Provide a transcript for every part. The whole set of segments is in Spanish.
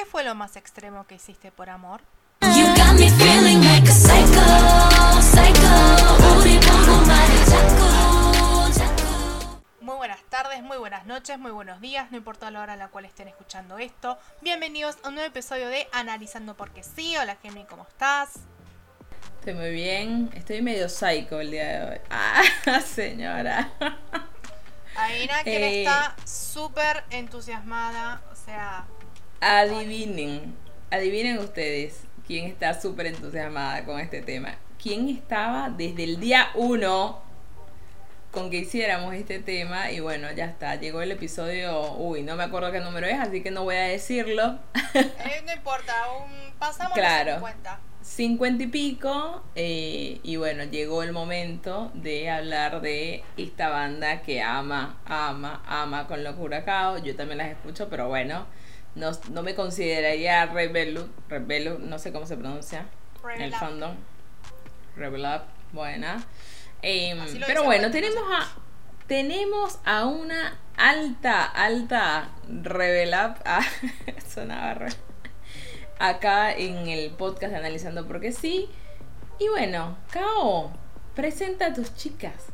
¿qué fue lo más extremo que hiciste por amor? Muy buenas tardes, muy buenas noches, muy buenos días, no importa la hora en la cual estén escuchando esto. Bienvenidos a un nuevo episodio de Analizando porque sí. Hola Gemini, ¿cómo estás? Estoy muy bien, estoy medio psycho el día de hoy. Ah, señora. Aina que Eh, está súper entusiasmada, o sea, Adivinen, adivinen ustedes quién está súper entusiasmada con este tema. ¿Quién estaba desde el día uno con que hiciéramos este tema? Y bueno, ya está, llegó el episodio, uy, no me acuerdo qué número es, así que no voy a decirlo. eh, no importa, un, pasamos Claro. los 50. 50 y pico, eh, y bueno, llegó el momento de hablar de esta banda que ama, ama, ama con locura Cao. Yo también las escucho, pero bueno, no, no me consideraría Rebelu, Rebelu, no sé cómo se pronuncia en Rebel el Up. fandom. Rebel Up, buena. Em, pero bueno, tenemos a, tenemos a una alta, alta Rebel Up. Ah, sonaba re- acá en el podcast de Analizando Porque sí. Y bueno, Kao, presenta a tus chicas.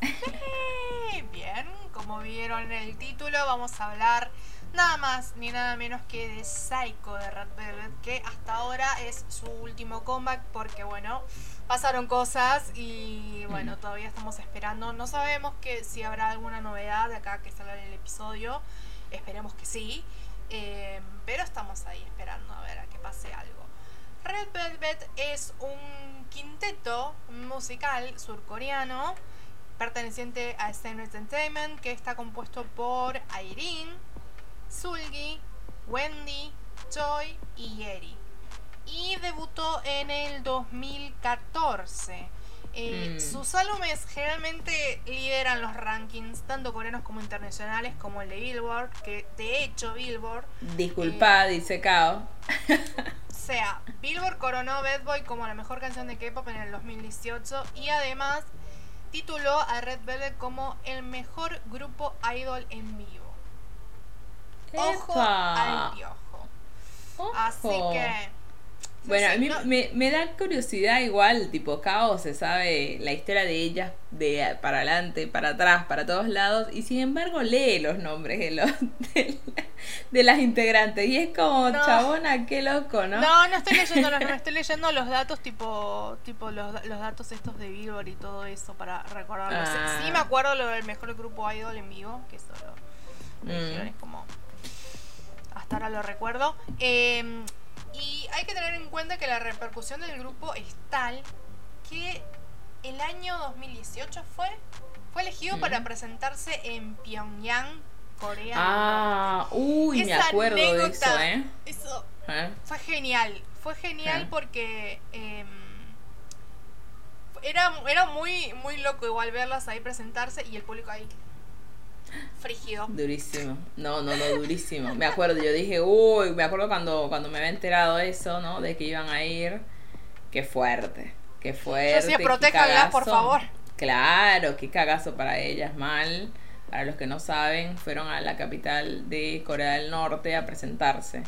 Bien, como vieron en el título, vamos a hablar nada más ni nada menos que de Psycho de Red Velvet, que hasta ahora es su último comeback porque, bueno, pasaron cosas y, bueno, todavía estamos esperando. No sabemos que si habrá alguna novedad de acá que salga el episodio. Esperemos que sí. eh, pero estamos ahí esperando a ver a que pase algo. Red Velvet es un quinteto musical surcoreano perteneciente a Stone Entertainment que está compuesto por Irene, Sulgi, Wendy, Joy y Yeri. Y debutó en el 2014. Eh, Mm. Sus álbumes generalmente lideran los rankings, tanto coreanos como internacionales, como el de Billboard, que de hecho Billboard Disculpa, Eh. dice Kao. o sea, Billboard coronó Bad Boy como la mejor canción de K-pop en el 2018 y además tituló a Red Velvet como el mejor grupo idol en vivo. Ojo Epa. al piojo. Ojo. Así que. no Bueno, sé, a mí no- me, me da curiosidad igual, tipo Kao se sabe la historia de ellas de para adelante, para atrás, para todos lados, y sin embargo lee los nombres de, los, de, de las integrantes. Y es como, No. chabona, qué loco, ¿no? No, no estoy leyendo los, estoy leyendo los datos tipo, tipo los, los datos estos de Billboard y todo eso para recordarlo. Sí- Ah. Sí me acuerdo lo del mejor grupo idol en vivo, que eso lo, lo Mm. dijeron, es como hasta ahora lo recuerdo. Eh, y hay que tener en cuenta que la repercusión del grupo es tal que el año 2018 fue fue elegido Mm. para presentarse en Pyongyang, Corea. Ah, uy, me Esa acuerdo de eso, anécdota, ¿eh? Eso ¿Eh? fue genial, fue genial porque em, era, era muy, muy loco igual verlas ahí presentarse y el público ahí frígido. Durísimo. No, no, no, durísimo. Me acuerdo, yo dije, uy, me acuerdo cuando, cuando me había enterado eso, ¿no? De que iban a ir. Qué fuerte, qué fuerte. Yo qué protéjanlas, por favor. Claro, qué cagazo para ellas, mal. Para los que no saben, fueron a la capital de Corea del Norte a presentarse.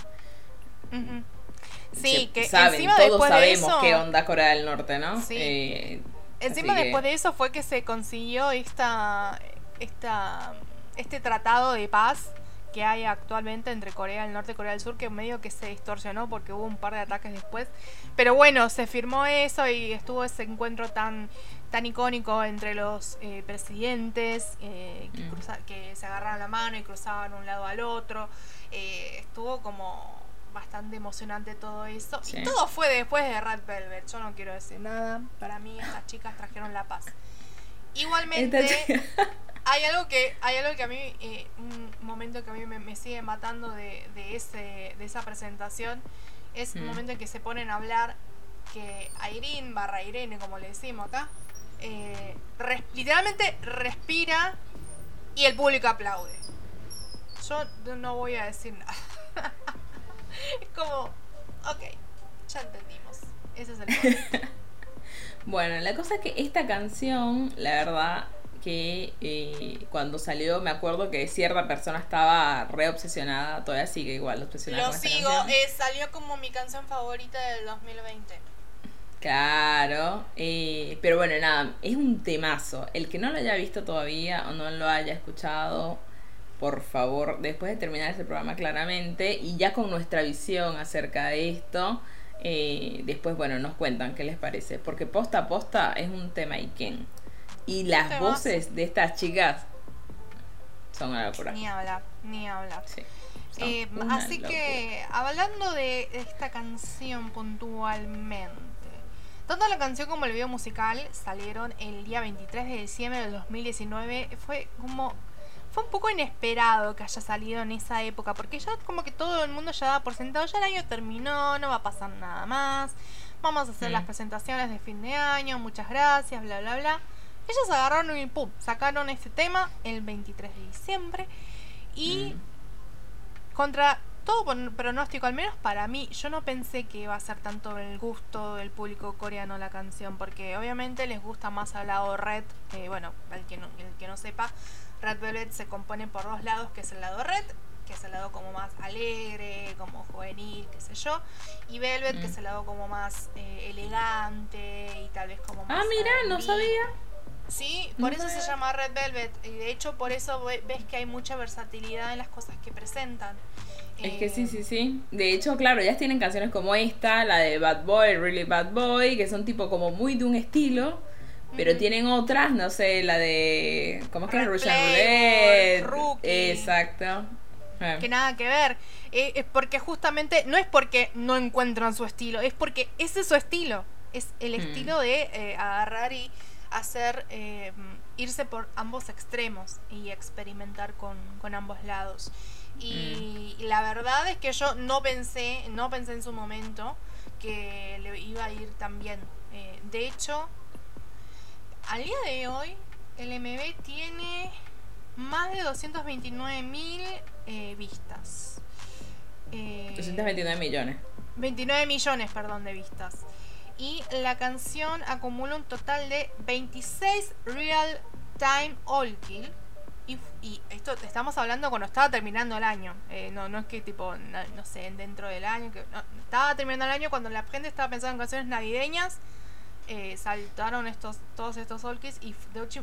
Sí, Se- que saben, encima todos después de sabemos eso, qué onda Corea del Norte, ¿no? Sí. Eh, encima que- después de eso fue que se consiguió esta, esta, este tratado de paz que hay actualmente entre Corea del Norte y Corea del Sur, que medio que se distorsionó porque hubo un par de ataques después. Pero bueno, se firmó eso y estuvo ese encuentro tan, tan icónico entre los eh, presidentes eh, que, Mm. cruza- que se agarraron la mano y cruzaban un lado al otro. Eh, estuvo como bastante emocionante todo eso. Sí. Y todo fue después de Red Velvet. Yo no quiero decir nada. Para mí estas chicas trajeron la paz. Igualmente, hay algo que hay algo que a mí eh, un momento que a mí me, me sigue matando de, de ese de esa presentación es un Mm. momento en que se ponen a hablar que Irene barra Irene como le decimos acá eh, res- literalmente respira y el público aplaude yo no- no voy a decir nada es como ok ya entendimos ese es el punto. Bueno, la cosa es que esta canción, la verdad, que eh, cuando salió, me acuerdo que cierta persona estaba re obsesionada, todavía sigue igual obsesionada. Lo sigo, eh, salió como mi canción favorita del 2020. Claro, eh, pero bueno, nada, es un temazo. El que no lo haya visto todavía o no lo haya escuchado, por favor, después de terminar este programa claramente y ya con nuestra visión acerca de esto, eh, después, bueno, nos cuentan qué les parece. Porque posta a posta es un tema Iken. Y las voces de estas chicas son una locura. Ni hablar, ni hablar. Eh, así que, hablando de esta canción puntualmente. Tanto la canción como el video musical salieron el día 23 de diciembre del 2019. Fue como fue un poco inesperado que haya salido en esa época, porque ya como que todo el mundo ya daba por sentado, ya el año terminó, no va a pasar nada más, vamos a hacer las presentaciones de fin de año, muchas gracias, bla, bla, bla. Ellos agarraron y pum, sacaron este tema el 23 de diciembre y mm. contra todo pronóstico, al menos para mí, yo no pensé que iba a ser tanto el gusto del público coreano la canción, porque obviamente les gusta más al lado red, eh, bueno, el que, no, el que no sepa, Red Velvet se compone por dos lados, que es el lado red, que es el lado como más alegre, como juvenil, qué sé yo, y Velvet, que es mm. el lado como más eh, elegante y tal vez como más... Ah, mira, no sabía. Sí, por eso se llama Red Velvet. Y de hecho, por eso ves que hay mucha versatilidad en las cosas que presentan. Es que sí, sí, sí. De hecho, claro, ellas tienen canciones como esta, la de Bad Boy, Really Bad Boy, que son tipo como muy de un estilo. Pero tienen otras, no sé, la de. ¿Cómo es que es? Russian Roulette. Exacto. Eh. Que nada que ver. Eh, es porque justamente. No es porque no encuentran su estilo, es porque ese es su estilo. Es el mm. estilo de eh, agarrar y hacer. irse por ambos extremos y experimentar con, con ambos lados. Y, y, la verdad es que yo no pensé, no pensé en su momento que le iba a ir tan bien. de hecho, al día de hoy, el MB tiene más de 229 mil eh, vistas. 229 eh, millones. 29 millones, perdón, de vistas. Y la canción acumula un total de 26 real time all kill. Y, esto estamos hablando cuando estaba terminando el año. Eh, no, no es que tipo, no, sé, dentro del año. Que, estaba terminando el año cuando la gente estaba pensando en canciones navideñas eh, saltaron estos, todos estos Olkis y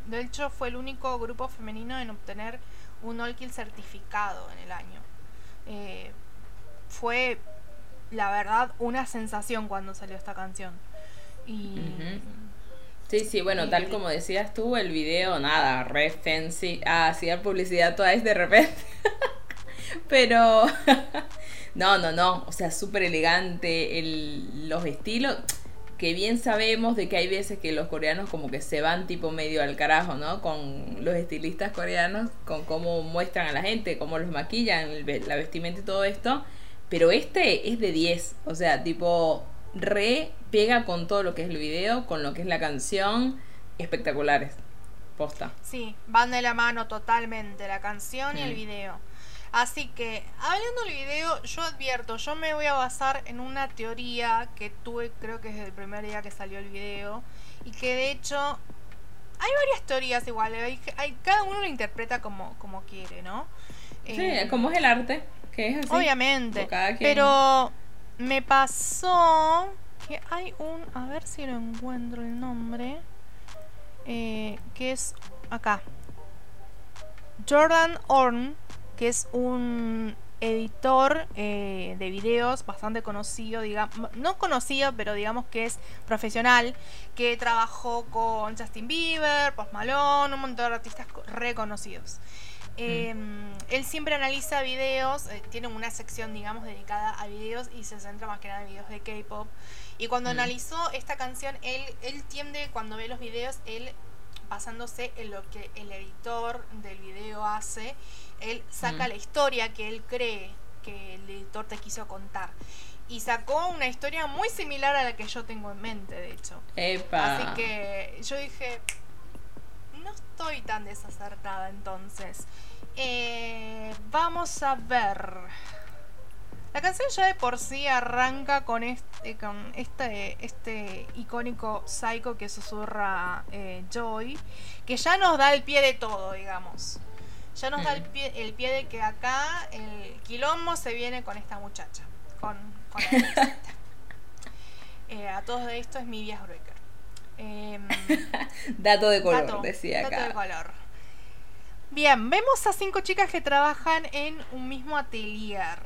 de hecho, fue el único grupo femenino en obtener un Olkill certificado en el año. Eh, fue, la verdad, una sensación cuando salió esta canción. Y. Sí, sí, bueno, tal como decías tú, el video, nada, re fancy. Ah, hacía publicidad toda vez de repente. Pero. no, no, no. O sea, súper elegante. El, los estilos que bien sabemos de que hay veces que los coreanos como que se van tipo medio al carajo, ¿no? Con los estilistas coreanos, con cómo muestran a la gente, cómo los maquillan, la vestimenta y todo esto. Pero este es de 10, o sea, tipo re pega con todo lo que es el video, con lo que es la canción, espectaculares. Posta. Sí, van de la mano totalmente la canción y el video. Así que, hablando del video, yo advierto, yo me voy a basar en una teoría que tuve, creo que desde el primer día que salió el video, y que de hecho hay varias teorías igual, hay, cada uno lo interpreta como, como quiere, ¿no? Sí, eh, como es el arte, que es así. Obviamente, pero me pasó que hay un, a ver si lo encuentro el nombre, eh, que es acá. Jordan Orn que es un editor eh, de videos bastante conocido, digamos, no conocido, pero digamos que es profesional, que trabajó con Justin Bieber, Post Malone, un montón de artistas reconocidos. Em, él siempre analiza videos, eh, tiene una sección, digamos, dedicada a videos y se centra más que nada en videos de K-pop. Y cuando analizó esta canción, él, él tiende, cuando ve los videos, él basándose en lo que el editor del video hace él saca la historia que él cree que el editor te quiso contar. Y sacó una historia muy similar a la que yo tengo en mente, de hecho. Así que yo dije, no estoy tan desacertada entonces. Eh, vamos a ver. La canción ya de por sí arranca con este, con este, este icónico psycho que susurra eh, Joy, que ya nos da el pie de todo, digamos. Ya nos da el pie, el pie de que acá el quilombo se viene con esta muchacha, con, con la eh, A todo esto es mi Breaker. Em, dato de color, decía acá. Dato de color. Bien, vemos a cinco chicas que trabajan en un mismo atelier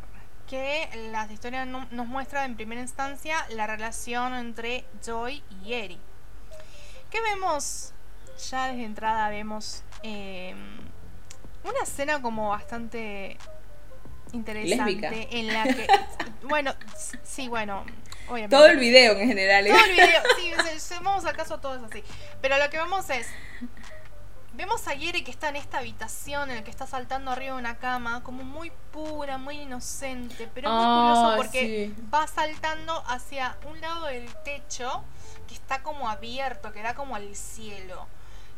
que las historias nos muestran en primera instancia la relación entre Joy y Eri. ¿Qué vemos? Ya desde entrada vemos em, una escena como bastante interesante en la que bueno sí bueno obviamente todo el video en general todo el video sí vamos al caso todos así pero lo que vemos es Vemos a Yeri que está en esta habitación en la que está saltando arriba de una cama, como muy pura, muy inocente, pero muy curioso ah, porque va saltando hacia un lado del techo que está como abierto, que da como al cielo.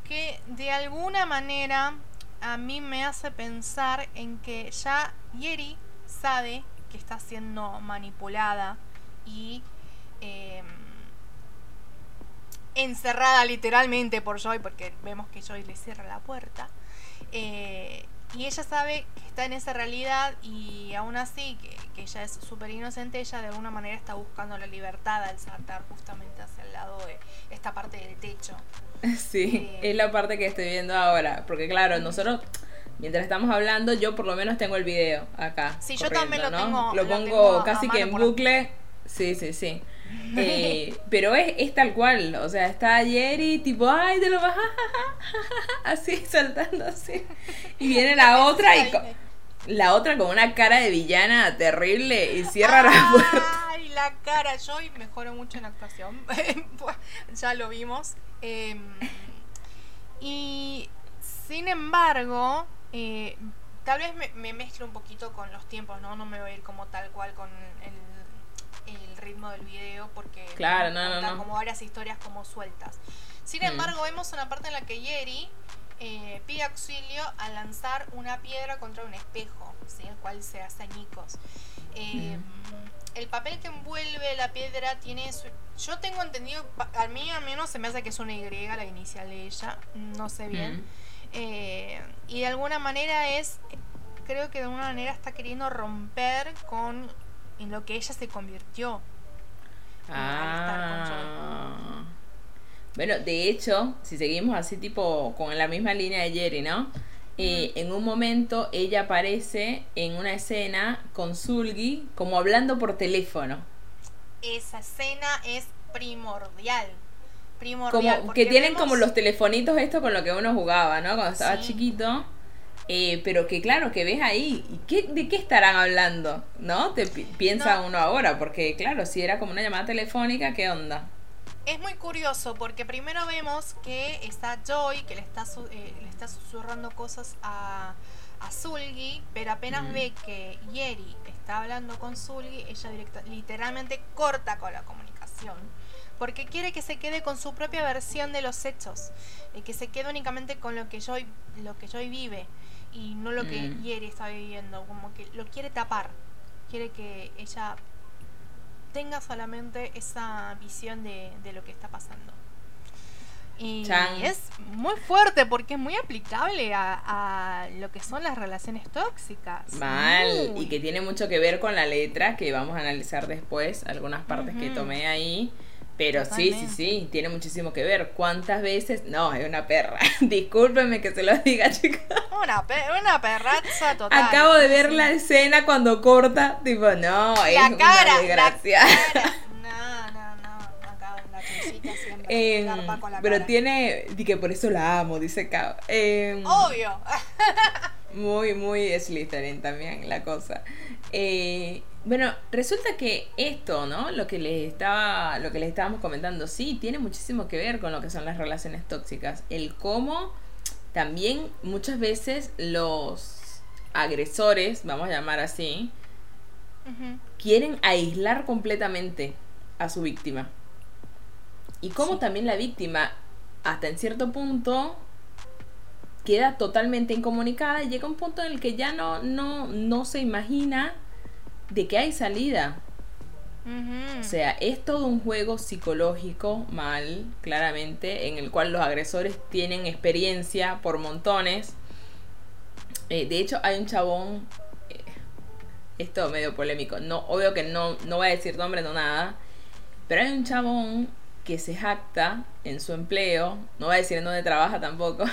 Que de alguna manera a mí me hace pensar en que ya Yeri sabe que está siendo manipulada y eh, encerrada literalmente por Joy, porque vemos que Joy le cierra la puerta. Eh, y ella sabe que está en esa realidad y aún así, que, que ella es súper inocente, ella de alguna manera está buscando la libertad al saltar justamente hacia el lado de esta parte del techo. Sí, eh, es la parte que estoy viendo ahora, porque claro, nosotros... Mientras estamos hablando, yo por lo menos tengo el video acá. Sí, yo también lo tengo. Lo pongo casi que en bucle. Sí, sí, sí. Eh, pero es, es, tal cual, o sea, está ayer y tipo, ay, te lo vas, así, saltando así. Y viene la otra y la otra con una cara de villana terrible y cierra la puerta. Ay, la cara, yo mejoro mucho en actuación, ya lo vimos. Em, y sin embargo, eh, tal vez me, me mezclo un poquito con los tiempos, ¿no? No me voy a ir como tal cual con el el ritmo del video porque claro, no, como varias historias como sueltas. Sin mm. embargo, vemos una parte en la que Yeri eh, pide auxilio al lanzar una piedra contra un espejo, ¿sí? el cual se hace añicos. Eh, mm. El papel que envuelve la piedra tiene su... Yo tengo entendido, a mí al menos se me hace que es una Y, la inicial de ella, no sé bien. Mm. Eh, y de alguna manera es, creo que de alguna manera está queriendo romper con en lo que ella se convirtió. Ah. Bueno, de hecho, si seguimos así tipo con la misma línea de Jerry, ¿no? Eh, en un momento ella aparece en una escena con Zulgi como hablando por teléfono. Esa escena es primordial. Primordial. Como, que tienen como los telefonitos esto con lo que uno jugaba, ¿no? Cuando estaba chiquito. Eh, pero que claro, que ves ahí, ¿qué, ¿de qué estarán hablando? ¿No? Te piensa uno ahora, porque claro, si era como una llamada telefónica, ¿qué onda? Es muy curioso porque primero vemos que está Joy, que le está, eh, le está susurrando cosas a, a Zulgi, pero apenas ve que Yeri está hablando con Zulgi, ella directa, literalmente corta con la comunicación. Porque quiere que se quede con su propia versión de los hechos, y que se quede únicamente con lo que Joy, lo que Joy vive y no lo que mm. Yeri está viviendo, como que lo quiere tapar, quiere que ella tenga solamente esa visión de, lo que está pasando. Y es muy fuerte porque es muy aplicable a, lo que son las relaciones tóxicas. Mal, y que tiene mucho que ver con la letra que vamos a analizar después, algunas partes que tomé ahí. Pero sí, sí, sí, tiene muchísimo que ver. ¿Cuántas veces? No, es una perra. Discúlpeme que se lo diga, chicos. Una, una perraza total. Acabo de ver la escena cuando corta. Tipo, no, es una desgracia. No, no, no. Acá la siempre. Eh, con la pero tiene. Y que por eso la amo, dice Cao. Em, Obvio. muy, muy Slytherin también la cosa. Eh, bueno, resulta que esto, ¿no? Lo que les estaba, lo que les estábamos comentando, sí, tiene muchísimo que ver con lo que son las relaciones tóxicas. El cómo también muchas veces los agresores, vamos a llamar así, quieren aislar completamente a su víctima. Y cómo también la víctima, hasta en cierto punto, queda totalmente incomunicada y llega un punto en el que ya no, no, no se imagina de que hay salida. O sea, es todo un juego psicológico mal, claramente, en el cual los agresores tienen experiencia por montones. Eh, de hecho, hay un chabón, eh, esto medio polémico, no, obvio que no, no voy a decir nombre, no nada, pero hay un chabón que se jacta en su empleo, no voy a decir en dónde trabaja tampoco,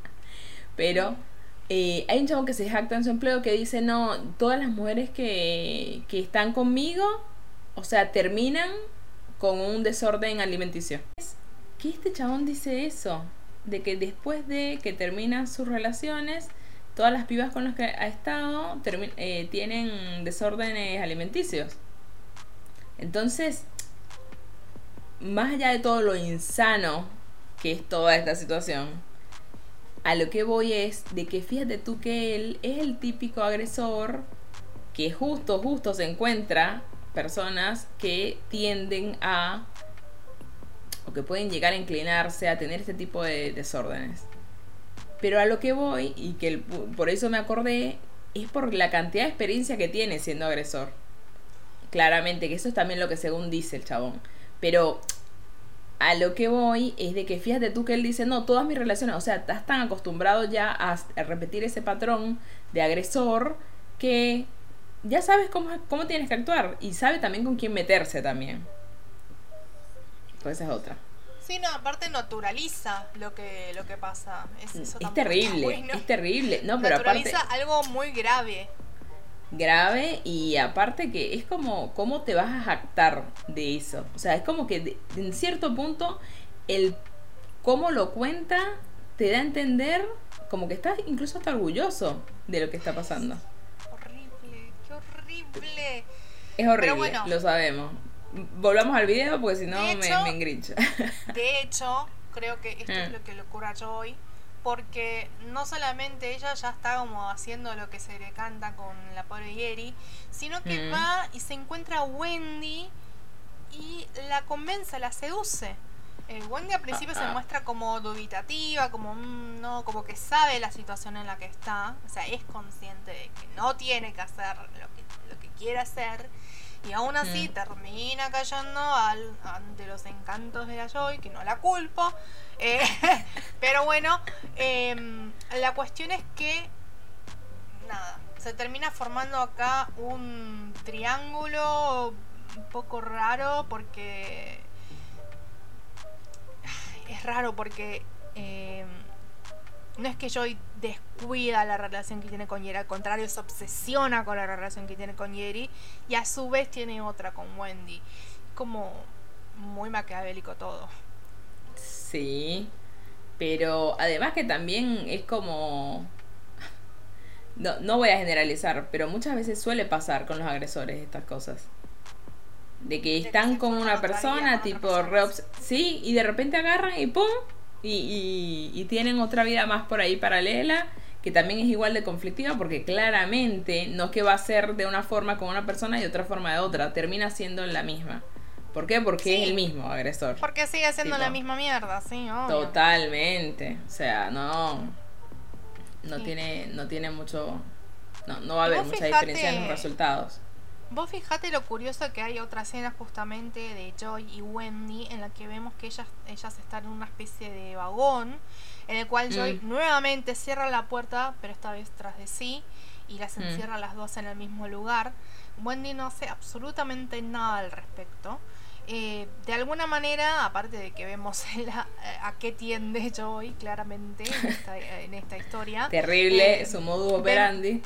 pero eh, hay un chabón que se jacta en su empleo que dice, no, todas las mujeres que, que están conmigo o sea, terminan con un desorden alimenticio. ¿Qué este chabón dice eso? De que después de que terminan sus relaciones, todas las pibas con las que ha estado eh, tienen desórdenes alimenticios. Entonces, más allá de todo lo insano que es toda esta situación, a lo que voy es de que fíjate tú que él es el típico agresor que justo, justo se encuentra personas que tienden a o que pueden llegar a inclinarse a tener este tipo de desórdenes. Pero a lo que voy, y que por eso me acordé, es por la cantidad de experiencia que tiene siendo agresor. Claramente, que eso es también lo que según dice el chabón. Pero a lo que voy es de que fíjate tú que él dice, no, todas mis relaciones, o sea, estás tan acostumbrado ya a repetir ese patrón de agresor que ya sabes cómo, cómo tienes que actuar y sabe también con quién meterse también. Pues esa es otra. Sí, no, aparte naturaliza lo que, lo que pasa. Es, es terrible, es terrible. No, pero naturaliza algo muy grave. Grave y aparte que es como cómo te vas a jactar de eso. O sea, es como que en cierto punto el cómo lo cuenta te da a entender como que estás incluso hasta orgulloso de lo que está pasando. Es horrible, lo sabemos. Volvamos al video porque si no me, me engrincha. De hecho, creo que esto es mm. lo que le ocurre a Joy. Porque no solamente ella ya está como haciendo lo que se le canta con la pobre Yeri, sino que mm. va y se encuentra a Wendy y la convence, la seduce. Eh, Wendy al principio se muestra como dubitativa, como mm, no, como que sabe la situación en la que está, o sea, es consciente de que no tiene que hacer lo que quiere hacer. Y aún así mm. termina cayendo al, ante los encantos de la Joy, que no la culpo. Eh, pero bueno, em, la cuestión es que, nada, se termina formando acá un triángulo un poco raro porque... Es raro porque... Eh, no es que Joy descuida la relación que tiene con Yeri, al contrario, se obsesiona con la relación que tiene con Yeri y a su vez tiene otra con Wendy. Como muy maquiavélico todo. Sí, pero además que también es como... No, no voy a generalizar, pero muchas veces suele pasar con los agresores estas cosas. De que están con una persona, tipo, sí, y de repente agarran y ¡pum! Y, y, tienen otra vida más por ahí paralela que también es igual de conflictiva porque claramente no es que va a ser de una forma con una persona y de otra forma de otra, termina siendo la misma. ¿Por qué? Porque es el mismo agresor. Porque sigue siendo la misma mierda, sí, Totalmente. O sea, no. No tiene, no tiene mucho. No, no va a haber mucha diferencia en los resultados. Vos fijate lo curioso que hay otra escena justamente de Joy y Wendy en la que vemos que ellas, ellas están en una especie de vagón en el cual Joy mm. nuevamente cierra la puerta, pero esta vez tras de sí, y las mm. encierra las dos en el mismo lugar. Wendy no hace absolutamente nada al respecto. Eh, de alguna manera, aparte de que vemos a qué tiende Joy claramente en esta, historia. Terrible, eh, su modus operandi.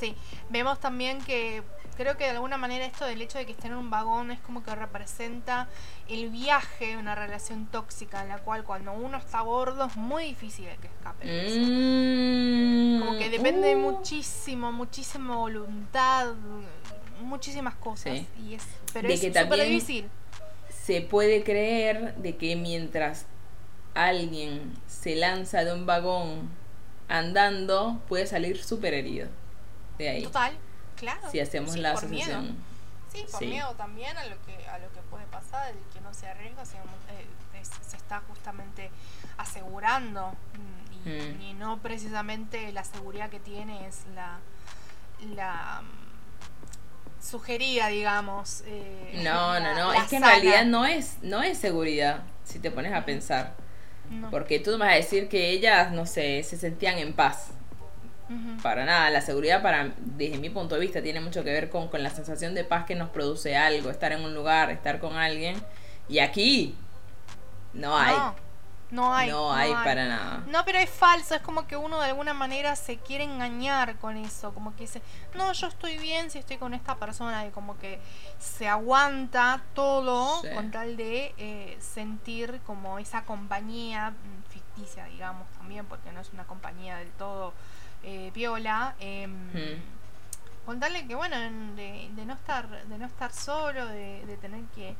Sí, vemos también que creo que de alguna manera esto del hecho de que estén en un vagón es como que representa el viaje de una relación tóxica en la cual cuando uno está gordo es muy difícil que escape. Mm. como que depende uh. muchísimo, muchísima voluntad, muchísimas cosas. Y es, pero es súper difícil. Se puede creer de que mientras alguien se lanza de un vagón andando, puede salir súper herido. De ahí. Total. Claro. Si hacemos la asociación. Sí, por miedo también a lo que a lo que puede pasar, el que no se arriesga, eh, se está justamente asegurando mm, mm. y, no precisamente la seguridad que tiene es la la sugería, digamos. eh, No, la- no, no. Es que en realidad no es, no es seguridad, si te pones a pensar. No. Porque tú me vas a decir que ellas, no sé, se sentían en paz. Para nada, la seguridad para, desde mi punto de vista, tiene mucho que ver con, con la sensación de paz que nos produce algo, estar en un lugar, estar con alguien. Y aquí no hay. No, no hay. no hay para nada. No, pero es falso, es como que uno de alguna manera se quiere engañar con eso, como que dice, no, yo estoy bien si estoy con esta persona, y como que se aguanta todo Sí. con tal de eh, sentir como esa compañía mm, ficticia, digamos, también, porque no es una compañía del todo eh, viola. em, Hmm. contarle que bueno en- de, de no estar de no estar solo de, de tener que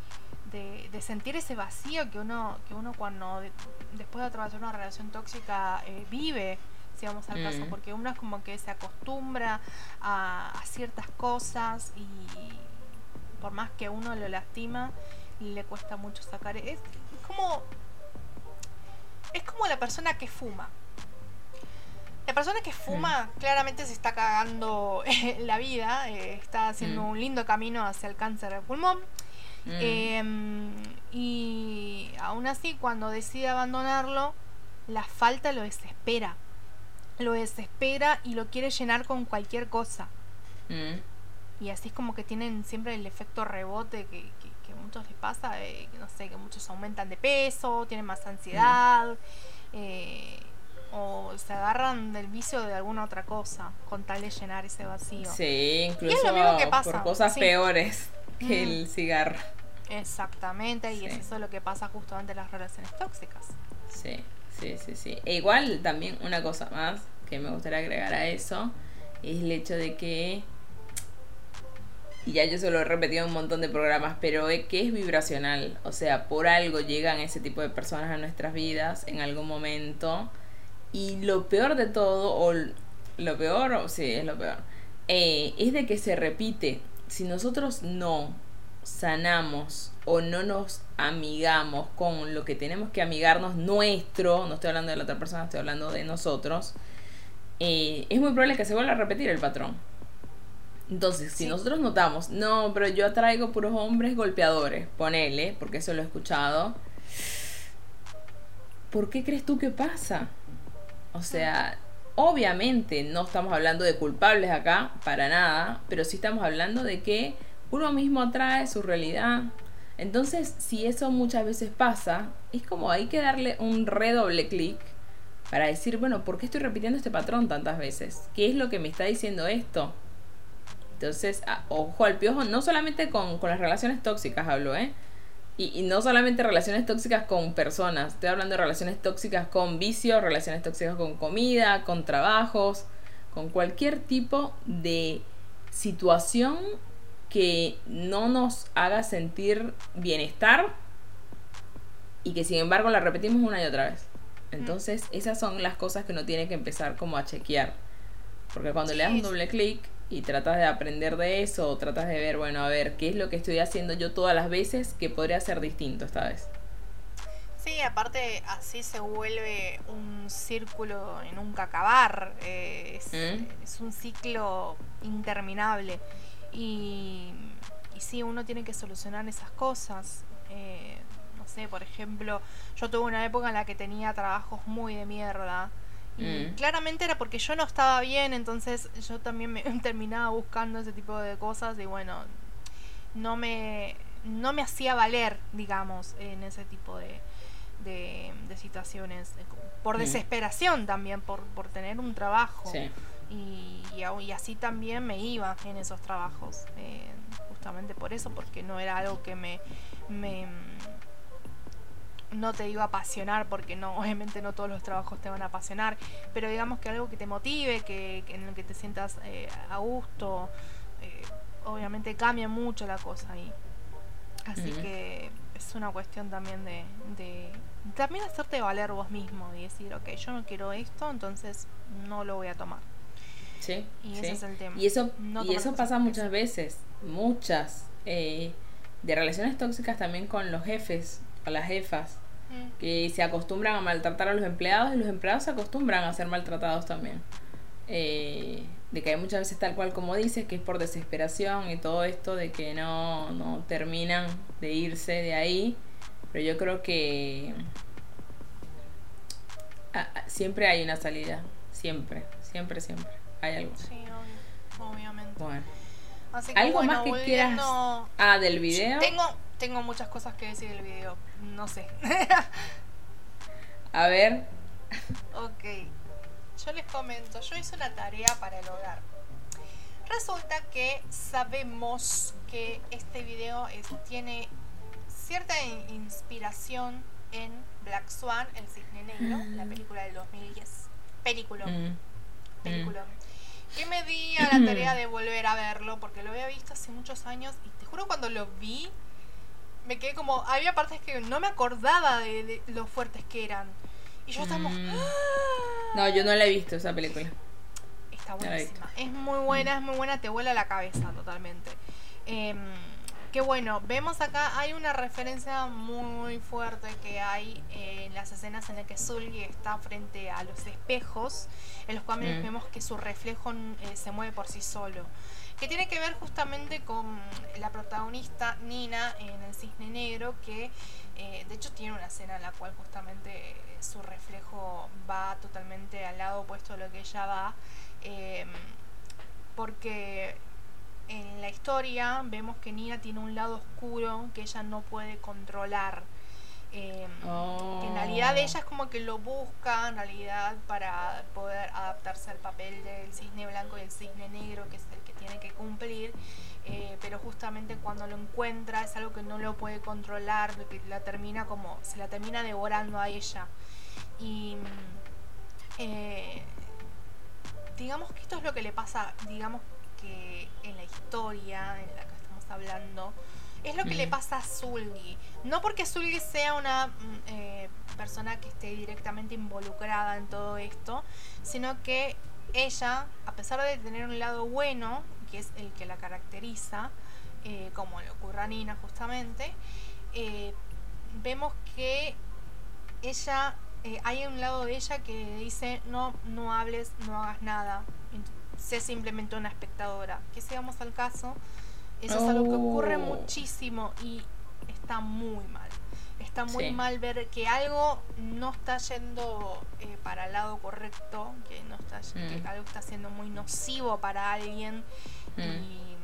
de, de sentir ese vacío que uno que uno cuando de- después de atravesar una relación tóxica eh, vive si vamos al caso Mm. porque uno es como que se acostumbra a, a ciertas cosas y por más que uno lo lastima le cuesta mucho sacar es, es como es como la persona que fuma la persona que fuma claramente se está cagando la vida, eh, está haciendo Mm. un lindo camino hacia el cáncer de pulmón. Mm. em, y aún así, cuando decide abandonarlo, la falta lo desespera. Lo desespera y lo quiere llenar con cualquier cosa. Mm. Y así es como que tienen siempre el efecto rebote que, que, que a muchos les pasa, eh, no sé, que muchos aumentan de peso, tienen más ansiedad, eh, o se agarran del vicio de alguna otra cosa, con tal de llenar ese vacío. Sí, incluso lo mismo que pasa, por cosas sí. peores que Mm. el cigarro. Exactamente, y Sí. es eso lo que pasa justamente en las relaciones tóxicas. Sí, sí, sí, sí. E igual también una cosa más que me gustaría agregar a eso es el hecho de que, y ya yo se lo he repetido en un montón de programas, pero es que es vibracional. O sea, por algo llegan ese tipo de personas a nuestras vidas en algún momento. Y lo peor de todo, o lo peor, o sí, es lo peor, eh, es de que se repite. Si nosotros no sanamos o no nos amigamos con lo que tenemos que amigarnos nuestro, no estoy hablando de la otra persona, estoy hablando de nosotros, eh, es muy probable que se vuelva a repetir el patrón. Entonces, si Sí. nosotros notamos, no, pero yo atraigo puros hombres golpeadores, ponele, porque eso lo he escuchado, ¿por qué crees tú que pasa? O sea, obviamente no estamos hablando de culpables acá, para nada, pero sí estamos hablando de que uno mismo atrae su realidad. Entonces, si eso muchas veces pasa, es como hay que darle un redoble clic para decir, bueno, ¿por qué estoy repitiendo este patrón tantas veces? ¿Qué es lo que me está diciendo esto? Entonces, ojo al piojo, no solamente con, con las relaciones tóxicas hablo, ¿eh? Y, y no solamente relaciones tóxicas con personas, estoy hablando de relaciones tóxicas con vicios, relaciones tóxicas con comida, con trabajos, con cualquier tipo de situación que no nos haga sentir bienestar y que sin embargo la repetimos una y otra vez. Entonces, esas son las cosas que uno tiene que empezar como a chequear. Porque cuando le das un doble clic y tratas de aprender de eso, o tratas de ver, bueno, a ver, ¿qué es lo que estoy haciendo yo todas las veces que podría ser distinto esta vez? Sí, aparte así se vuelve un círculo en un acabar. eh, es, Mm. es un ciclo interminable. Y, y sí, uno tiene que solucionar esas cosas. Eh, no sé, por ejemplo, yo tuve una época en la que tenía trabajos muy de mierda. Y Mm. claramente era porque yo no estaba bien, entonces yo también me terminaba buscando ese tipo de cosas y bueno, no me, no me hacía valer, digamos, en ese tipo de, de, de situaciones. eh, Por Mm. desesperación también, por, por tener un trabajo. Sí. Y, y, au- y así también me iba en esos trabajos. eh, justamente por eso, porque no era algo que me, me no te iba a apasionar, porque no, obviamente no todos los trabajos te van a apasionar, pero digamos que algo que te motive, que, que en el que te sientas eh, a gusto, eh, obviamente cambia mucho la cosa ahí. Así que es una cuestión también de, de también hacerte valer vos mismo y decir, ok, yo no quiero esto, entonces no lo voy a tomar. Sí, Y sí. ese es el tema. Y eso, No y eso pasa muchas veces, muchas, eh, de relaciones tóxicas también con los jefes o las jefas, Mm. que se acostumbran a maltratar a los empleados y los empleados se acostumbran a ser maltratados también. Eh, de que hay muchas veces tal cual como dices, que es por desesperación y todo esto de que no, no terminan de irse de ahí. Pero yo creo que ah, ah, siempre hay una salida. Siempre, siempre, siempre. Hay algo. Sí, obviamente. Bueno. ¿Algo más que quieras? Ah, del video. Tengo, tengo muchas cosas que decir del video. No sé. A ver. Ok. Yo les comento, yo hice una tarea para el hogar. Resulta que sabemos que este video tiene cierta inspiración en Black Swan, El Cisne Negro, la película del 2010. Película. Mm. Película. Mm. Que me di a la tarea de volver a verlo porque lo había visto hace muchos años y te juro cuando lo vi me quedé como había partes que no me acordaba de, de lo fuertes que eran y yo estamos mm. ¡Ah! no yo no la he visto esa película está buenísima es muy buena es muy buena te vuela la cabeza totalmente eh, que bueno, vemos acá, hay una referencia muy fuerte que hay en las escenas en las que Zully está frente a los espejos, en los cuales mm. vemos que su reflejo eh, se mueve por sí solo. Que tiene que ver justamente con la protagonista Nina en El Cisne Negro, que eh, de hecho tiene una escena en la cual justamente su reflejo va totalmente al lado opuesto de lo que ella va. Eh, porque en la historia vemos que Nina tiene un lado oscuro que ella no puede controlar. Eh, en realidad oh. ella es como que lo busca en realidad para poder adaptarse al papel del cisne blanco y el cisne negro que es el tiene que cumplir eh, pero justamente cuando lo encuentra es algo que no lo puede controlar que la termina como se la termina devorando a ella y eh, digamos que esto es lo que le pasa digamos que en la historia en la que estamos hablando es lo que le pasa a Zulgi. No porque Zulgi sea una mm, eh, persona que esté directamente involucrada en todo esto, sino que ella, a pesar de tener un lado bueno, que es el que la caracteriza, eh, como le ocurre a Nina justamente, eh, vemos que ella, hay un lado de ella que dice, no, no hables, no hagas nada, sé simplemente una espectadora. Que sigamos al caso, eso es algo que ocurre oh. muchísimo y está muy mal. Está muy mal ver que algo no está yendo eh, para el lado correcto, que, no está, que mm. algo está siendo muy nocivo para alguien mm. y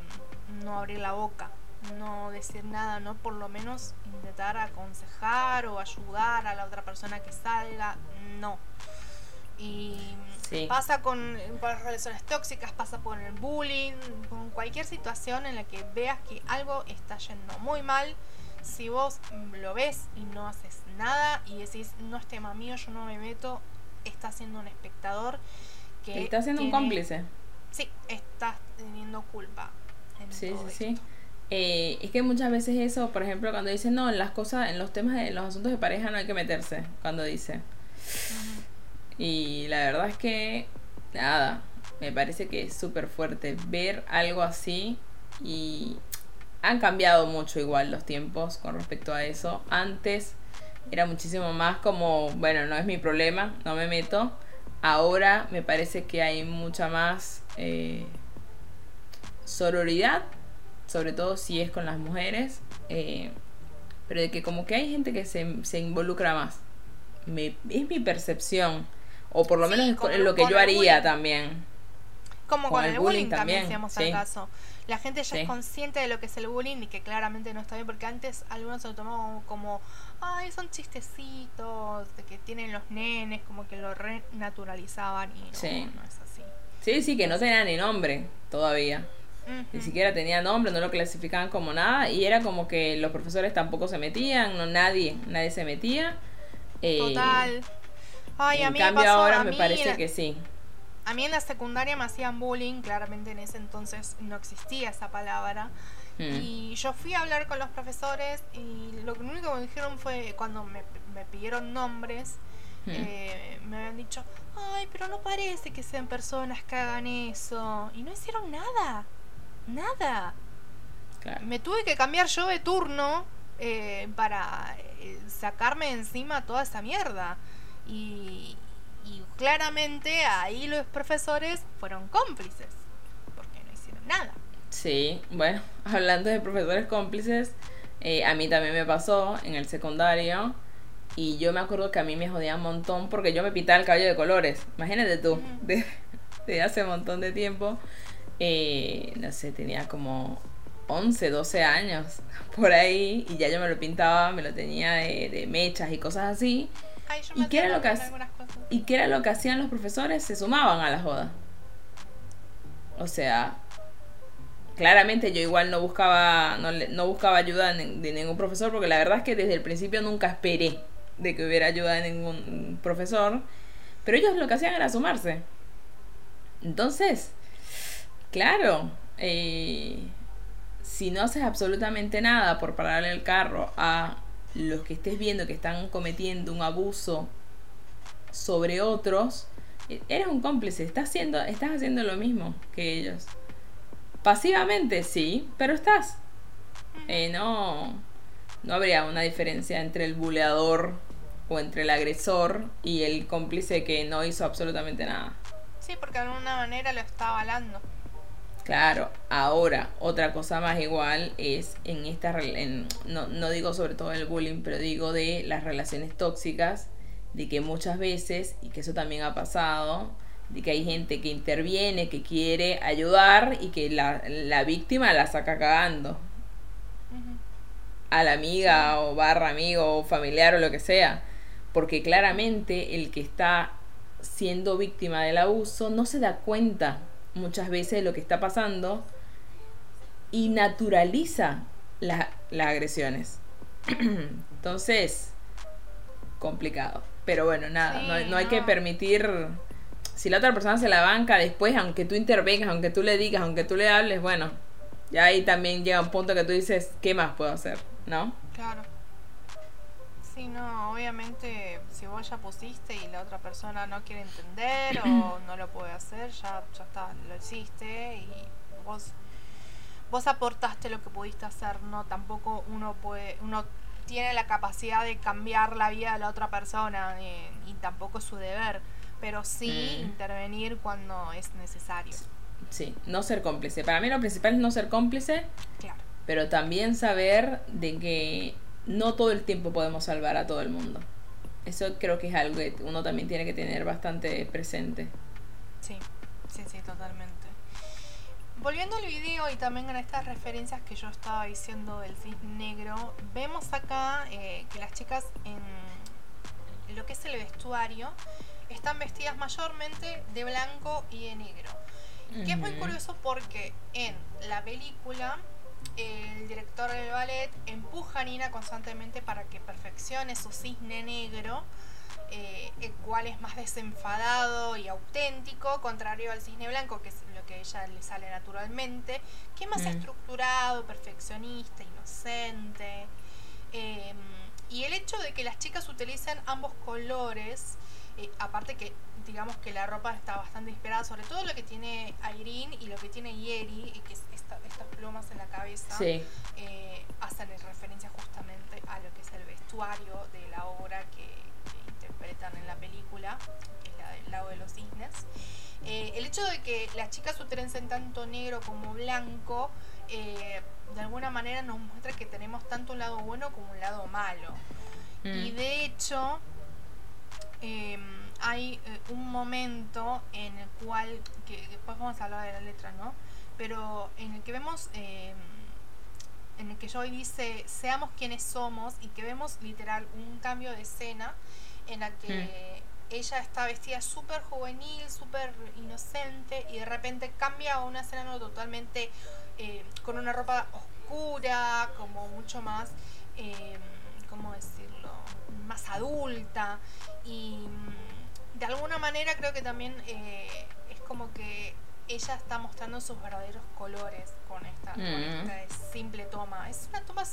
no abrir la boca, no decir nada, no por lo menos intentar aconsejar o ayudar a la otra persona que salga, no. Y pasa con, las relaciones tóxicas, pasa con el bullying, con cualquier situación en la que veas que algo está yendo muy mal. Si vos lo ves y no haces nada y decís, no es tema mío, yo no me meto, estás siendo un espectador que... Estás siendo un cómplice. Sí, estás teniendo culpa. sí, sí, sí. Eh, es que muchas veces eso, por ejemplo, cuando dicen, no, en las cosas, en los temas, de los asuntos de pareja no hay que meterse, cuando dice. Y la verdad es que, nada, me parece que es súper fuerte ver algo así y han cambiado mucho igual los tiempos con respecto a eso. Antes era muchísimo más como, bueno, no es mi problema, no me meto. Ahora me parece que hay mucha más eh, sororidad, sobre todo si es con las mujeres, eh, pero de que como que hay gente que se, se involucra más. Me, es mi percepción. O por lo menos es lo que yo haría también. Como con, el, bullying, también, si al caso. La gente ya es consciente de lo que es el bullying y que claramente no está bien, porque antes algunos se lo tomaban como, ay, son chistecitos, de que tienen los nenes, como que lo renaturalizaban y no, no es así. Sí, sí, que no tenía ni nombre todavía. Ni siquiera tenía nombre, no lo clasificaban como nada y era como que los profesores tampoco se metían, no nadie, nadie se metía. Eh, Total. Ay, en cambio ahora me parece que sí. A mí en la secundaria me hacían bullying, claramente en ese entonces no existía esa palabra. Mm. Y yo fui a hablar con los profesores y lo único que me dijeron fue cuando me, pidieron nombres, mm. eh, me habían dicho, ay, pero no parece que sean personas que hagan eso. Y no hicieron nada, nada. Me tuve que cambiar yo de turno eh, para eh, sacarme encima toda esa mierda. Y, Y claramente ahí los profesores fueron cómplices, porque no hicieron nada. Sí, bueno, hablando de profesores cómplices, eh, a mí también me pasó en el secundario. Y yo me acuerdo que a mí me jodía un montón porque yo me pintaba el cabello de colores. Imagínate tú, de, hace un montón de tiempo. Eh, no sé, tenía como 11, 12 años por ahí. Y ya yo me lo pintaba, me lo tenía de, mechas y cosas así. ¿Y, qué era lo que, ¿Y qué era lo que hacían los profesores? Se sumaban a la joda. O sea, claramente yo igual no buscaba, no, no buscaba ayuda de, ningún profesor, porque la verdad es que desde el principio nunca esperé de que hubiera ayuda de ningún profesor, pero ellos lo que hacían era sumarse. Entonces, claro, eh, si no haces absolutamente nada por pararle el carro a los que estés viendo que están cometiendo un abuso sobre otros, e-, eres un cómplice, estás haciendo, estás haciendo lo mismo que ellos. Pasivamente sí, pero estás. Eh, no, no habría una diferencia entre el buleador o entre el agresor y el cómplice que no hizo absolutamente nada. Sí, porque de alguna manera lo está avalando. Claro, ahora otra cosa más igual es en esta, en, no, no digo sobre todo el bullying, pero digo de las relaciones tóxicas, de que muchas veces, y que eso también ha pasado, de que hay gente que interviene, que quiere ayudar y que la, víctima la saca cagando. A la amiga o barra amigo o familiar o lo que sea. Porque claramente el que está siendo víctima del abuso no se da cuenta muchas veces lo que está pasando y naturaliza las agresiones. Entonces, complicado. Pero bueno, nada, no, hay que permitir si la otra persona se la banca después, aunque tú intervengas, aunque tú le digas, aunque tú le hables, bueno, ya ahí también llega un punto que tú dices, ¿qué más puedo hacer? ¿No? Claro. Sí, no, obviamente si vos ya pusiste y la otra persona no quiere entender o no lo puede hacer, ya, ya está, lo hiciste y vos, vos aportaste lo que pudiste hacer, no, tampoco uno puede, uno tiene la capacidad de cambiar la vida de la otra persona eh, y tampoco es su deber pero sí mm. intervenir cuando es necesario. Sí, no ser cómplice. Para mí lo principal es no ser cómplice, claro. pero también saber de que no todo el tiempo podemos salvar a todo el mundo. Eso creo que es algo que uno también tiene que tener bastante presente. Sí, sí, sí, totalmente. Volviendo al video y también en estas referencias que yo estaba diciendo del cisne negro, vemos acá eh, que las chicas en lo que es el vestuario están vestidas mayormente de blanco y de negro. Que es muy curioso porque en la película el director del ballet empuja a Nina constantemente para que perfeccione su cisne negro, eh, el cual es más desenfadado y auténtico, contrario al cisne blanco, que es lo que a ella le sale naturalmente, que es más mm. estructurado, perfeccionista, inocente. Em, y el hecho de que las chicas utilicen ambos colores aparte que digamos que la ropa está bastante inspirada, sobre todo lo que tiene Irene y lo que tiene Yeri, que es estas plumas en la cabeza, eh, hacen referencia justamente a lo que es el vestuario de la obra que, interpretan en la película, que es la del lago de los cisnes. Eh, el hecho de que las chicas utilicen tanto negro como blanco, eh, de alguna manera nos muestra que tenemos tanto un lado bueno como un lado malo. Y mm. de hecho, Em, hay un momento en el cual, que después vamos a hablar de la letra, ¿no? Pero en el que vemos, em, en el que Joy dice, seamos quienes somos, y que vemos literal un cambio de escena en la que mm. ella está vestida súper juvenil, súper inocente, y de repente cambia a una escena totalmente eh, con una ropa oscura, como mucho más, em, ¿cómo decirlo? Más adulta y mm, de alguna manera creo que también eh, es como que ella está mostrando sus verdaderos colores con esta, mm. simple toma. Es una toma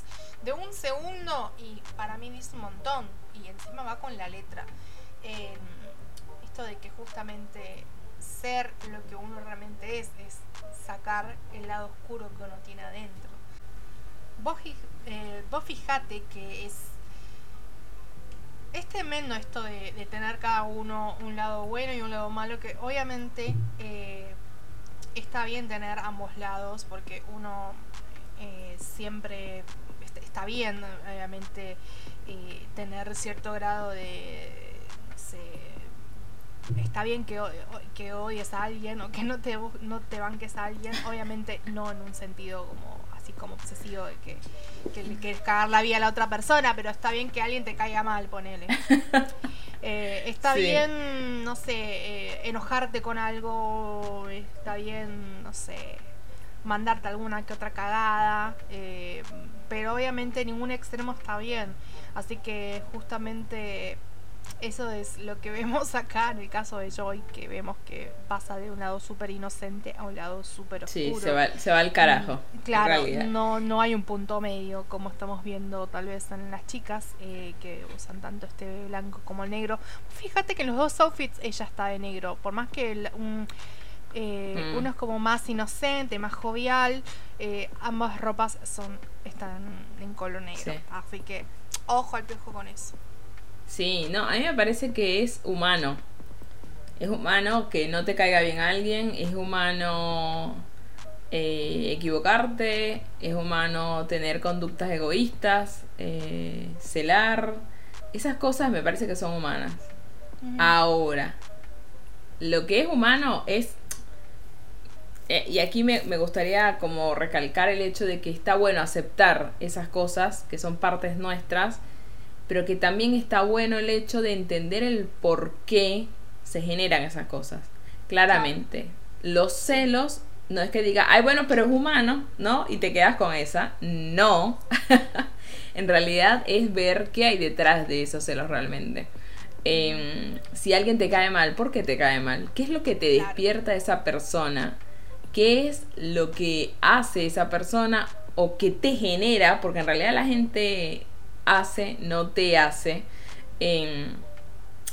de un segundo y para mí dice un montón. Y encima va con la letra. Em, esto de que justamente ser lo que uno realmente es, es sacar el lado oscuro que uno tiene adentro. Vos, eh, vos fijate que es es tremendo esto de, tener cada uno un lado bueno y un lado malo, que obviamente eh, está bien tener ambos lados, porque uno eh, siempre está bien, obviamente, eh, tener cierto grado de, sé, está bien que, que odies a alguien o que no te, no te banques a alguien, obviamente no en un sentido como así como obsesivo de que, que le quieres cagar la vida a la otra persona, pero está bien que alguien te caiga mal, ponele. Eh, está bien, no sé, eh, enojarte con algo, está bien, no sé, mandarte alguna que otra cagada, eh, pero obviamente ningún extremo está bien. Así que justamente eso es lo que vemos acá en el caso de Joy, que vemos que pasa de un lado súper inocente a un lado súper oscuro. Sí, se va, se va al carajo. claro, no, no hay un punto medio como estamos viendo tal vez en las chicas eh, que usan tanto este blanco como el negro. Fíjate que en los dos outfits ella está de negro, por más que un, eh, mm. uno es como más inocente, más jovial, eh, ambas ropas son están en color negro. Así que ojo al piojo con eso. Sí, no, a mí me parece que es humano. Es humano que no te caiga bien alguien, es humano eh, equivocarte, es humano tener conductas egoístas, eh, celar. Esas cosas me parece que son humanas. Ahora, lo que es humano es... Eh, y aquí me, me gustaría como recalcar el hecho de que está bueno aceptar esas cosas que son partes nuestras pero que también está bueno el hecho de entender el por qué se generan esas cosas. Claramente, los celos no es que diga, ay, bueno, pero es humano, ¿no? Y te quedas con esa. No. en realidad es ver qué hay detrás de esos celos realmente. Em, si alguien te cae mal, ¿por qué te cae mal? ¿Qué es lo que te despierta esa persona? ¿Qué es lo que hace esa persona o que te genera? Porque en realidad la gente hace, no te hace. Em,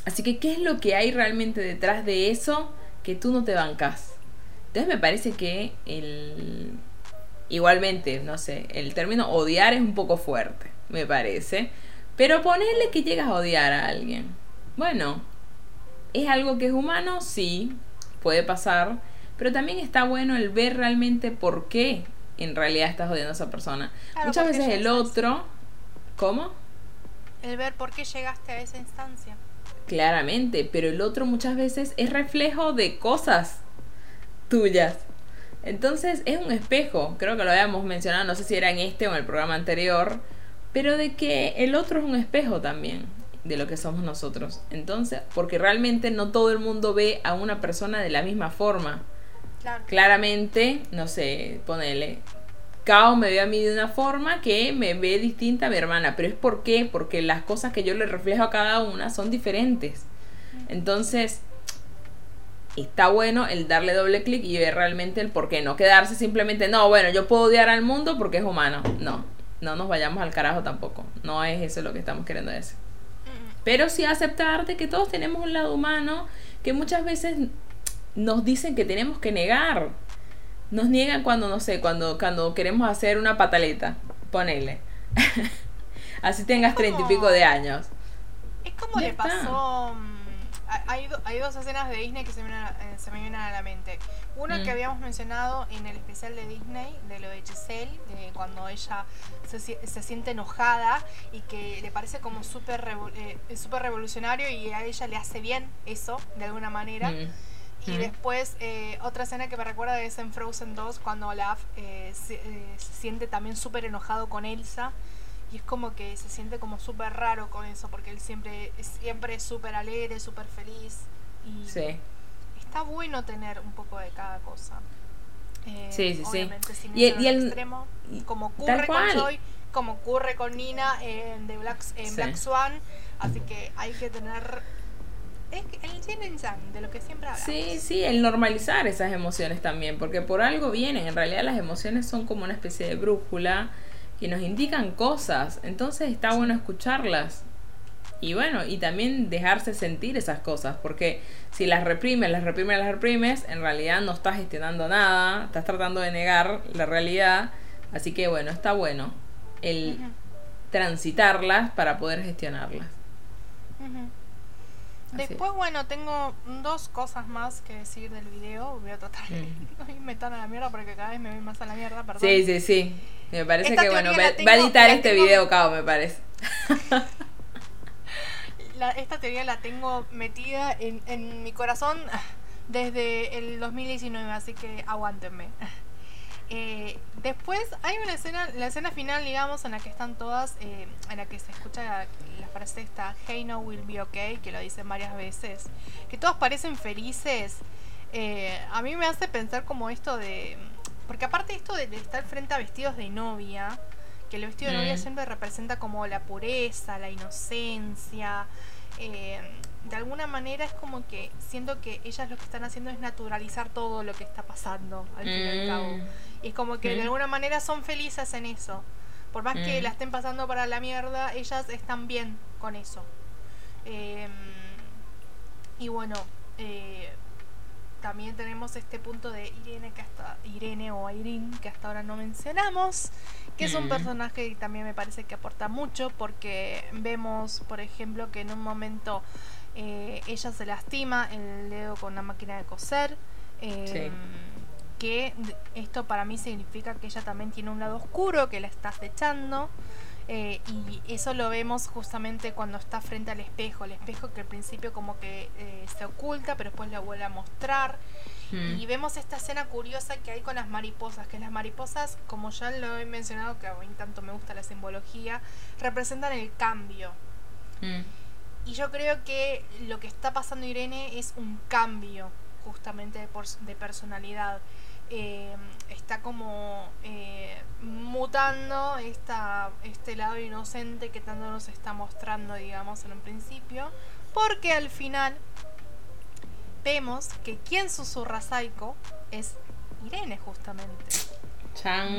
así que, ¿qué es lo que hay realmente detrás de eso que tú no te bancas? Entonces me parece que el... Igualmente, no sé, el término odiar es un poco fuerte, me parece. Pero ponerle que llegas a odiar a alguien. Bueno, ¿es algo que es humano? Sí, puede pasar. Pero también está bueno el ver realmente por qué en realidad estás odiando a esa persona. Muchas veces el otro ¿Cómo? El ver por qué llegaste a esa instancia. Claramente, pero el otro muchas veces es reflejo de cosas tuyas. Entonces es un espejo, creo que lo habíamos mencionado, no sé si era en este o en el programa anterior, pero de que el otro es un espejo también de lo que somos nosotros. Entonces, porque realmente no todo el mundo ve a una persona de la misma forma. Claramente, no sé, ponele, Cao me ve a mí de una forma que me ve distinta a mi hermana. Pero es por qué? Porque las cosas que yo le reflejo a cada una son diferentes. Entonces, está bueno el darle doble clic y ver realmente el por qué. No quedarse simplemente, no, bueno, yo puedo odiar al mundo porque es humano. No, no nos vayamos al carajo tampoco. No es eso lo que estamos queriendo decir. Pero sí aceptar de que todos tenemos un lado humano que muchas veces nos dicen que tenemos que negar. Nos niegan cuando, no sé, cuando, cuando queremos hacer una pataleta. Ponele. Así tengas treinta y pico de años. Es como le pasó. Mm, hay, hay, dos escenas de Disney que se me, eh, se me vienen a la mente. Una que mm. habíamos mencionado en el especial de Disney, de lo de Giselle, de cuando ella se, se, siente enojada y que le parece como súper eh, revolucionario y a ella le hace bien eso, de alguna manera. Mm. Y después, eh, otra escena que me recuerda es en Frozen 2, cuando Olaf eh, se, eh, se, siente también súper enojado con Elsa. Y es como que se siente como súper raro con eso, porque él siempre, siempre es súper alegre, súper feliz. Y sí. está bueno tener un poco de cada cosa. sí, sí, sí. y, el extremo, como ocurre con Joy, como ocurre con Nina en, The Black, en Black Swan. Así que hay que tener es el yin de lo que siempre hablamos. Sí, sí, el normalizar esas emociones también, porque por algo vienen. En realidad las emociones son como una especie de brújula que nos indican cosas. Entonces está bueno escucharlas. Y bueno, y también dejarse sentir esas cosas, porque si las reprimes, las reprimes, las reprimes, en realidad no estás gestionando nada, estás tratando de negar la realidad. Así que bueno, está bueno el transitarlas para poder gestionarlas. Después, bueno, tengo dos cosas más que decir del video. Voy a tratar de irme tan a la mierda porque cada vez me voy más a la mierda, perdón. Sí, sí, sí. Me parece que, bueno, va, a editar este video, Cao, me parece. esta teoría la tengo metida en, en mi corazón desde el 2019, así que aguántenme. Eh, después hay una escena, la escena final, digamos, en la que están todas, eh, en la que se escucha la, frase esta, Hey no will be okay, que lo dicen varias veces, que todos parecen felices. Eh, a mí me hace pensar como esto de... Porque aparte esto de, estar frente a vestidos de novia, que el vestido de novia mm. siempre representa como la pureza, la inocencia. De alguna manera es como que siento que ellas lo que están haciendo es naturalizar todo lo que está pasando al fin y al cabo. Mm. Y es como que de alguna manera son felices en eso. Por más que la estén pasando para la mierda, ellas están bien con eso. Em, y bueno, eh, también tenemos este punto de Irene, que hasta, Irene o Irene, que hasta ahora no mencionamos, que es un personaje que también me parece que aporta mucho porque vemos, por ejemplo, que en un momento eh, ella se lastima el dedo con una máquina de coser. Em, que esto para mí significa que ella también tiene un lado oscuro que la está acechando. Eh, y eso lo vemos justamente cuando está frente al espejo. El espejo que al principio como que eh, se oculta, pero después la vuelve a mostrar. Hmm. Y vemos esta escena curiosa que hay con las mariposas, que las mariposas, como ya lo he mencionado, que a mí tanto me gusta la simbología, representan el cambio. Hmm. Y yo creo que lo que está pasando Irene es un cambio justamente de, personalidad. Eh, está como eh, mutando esta, este lado inocente que tanto nos está mostrando, digamos, en un principio, porque al final vemos que quien susurra Psycho es Irene, justamente.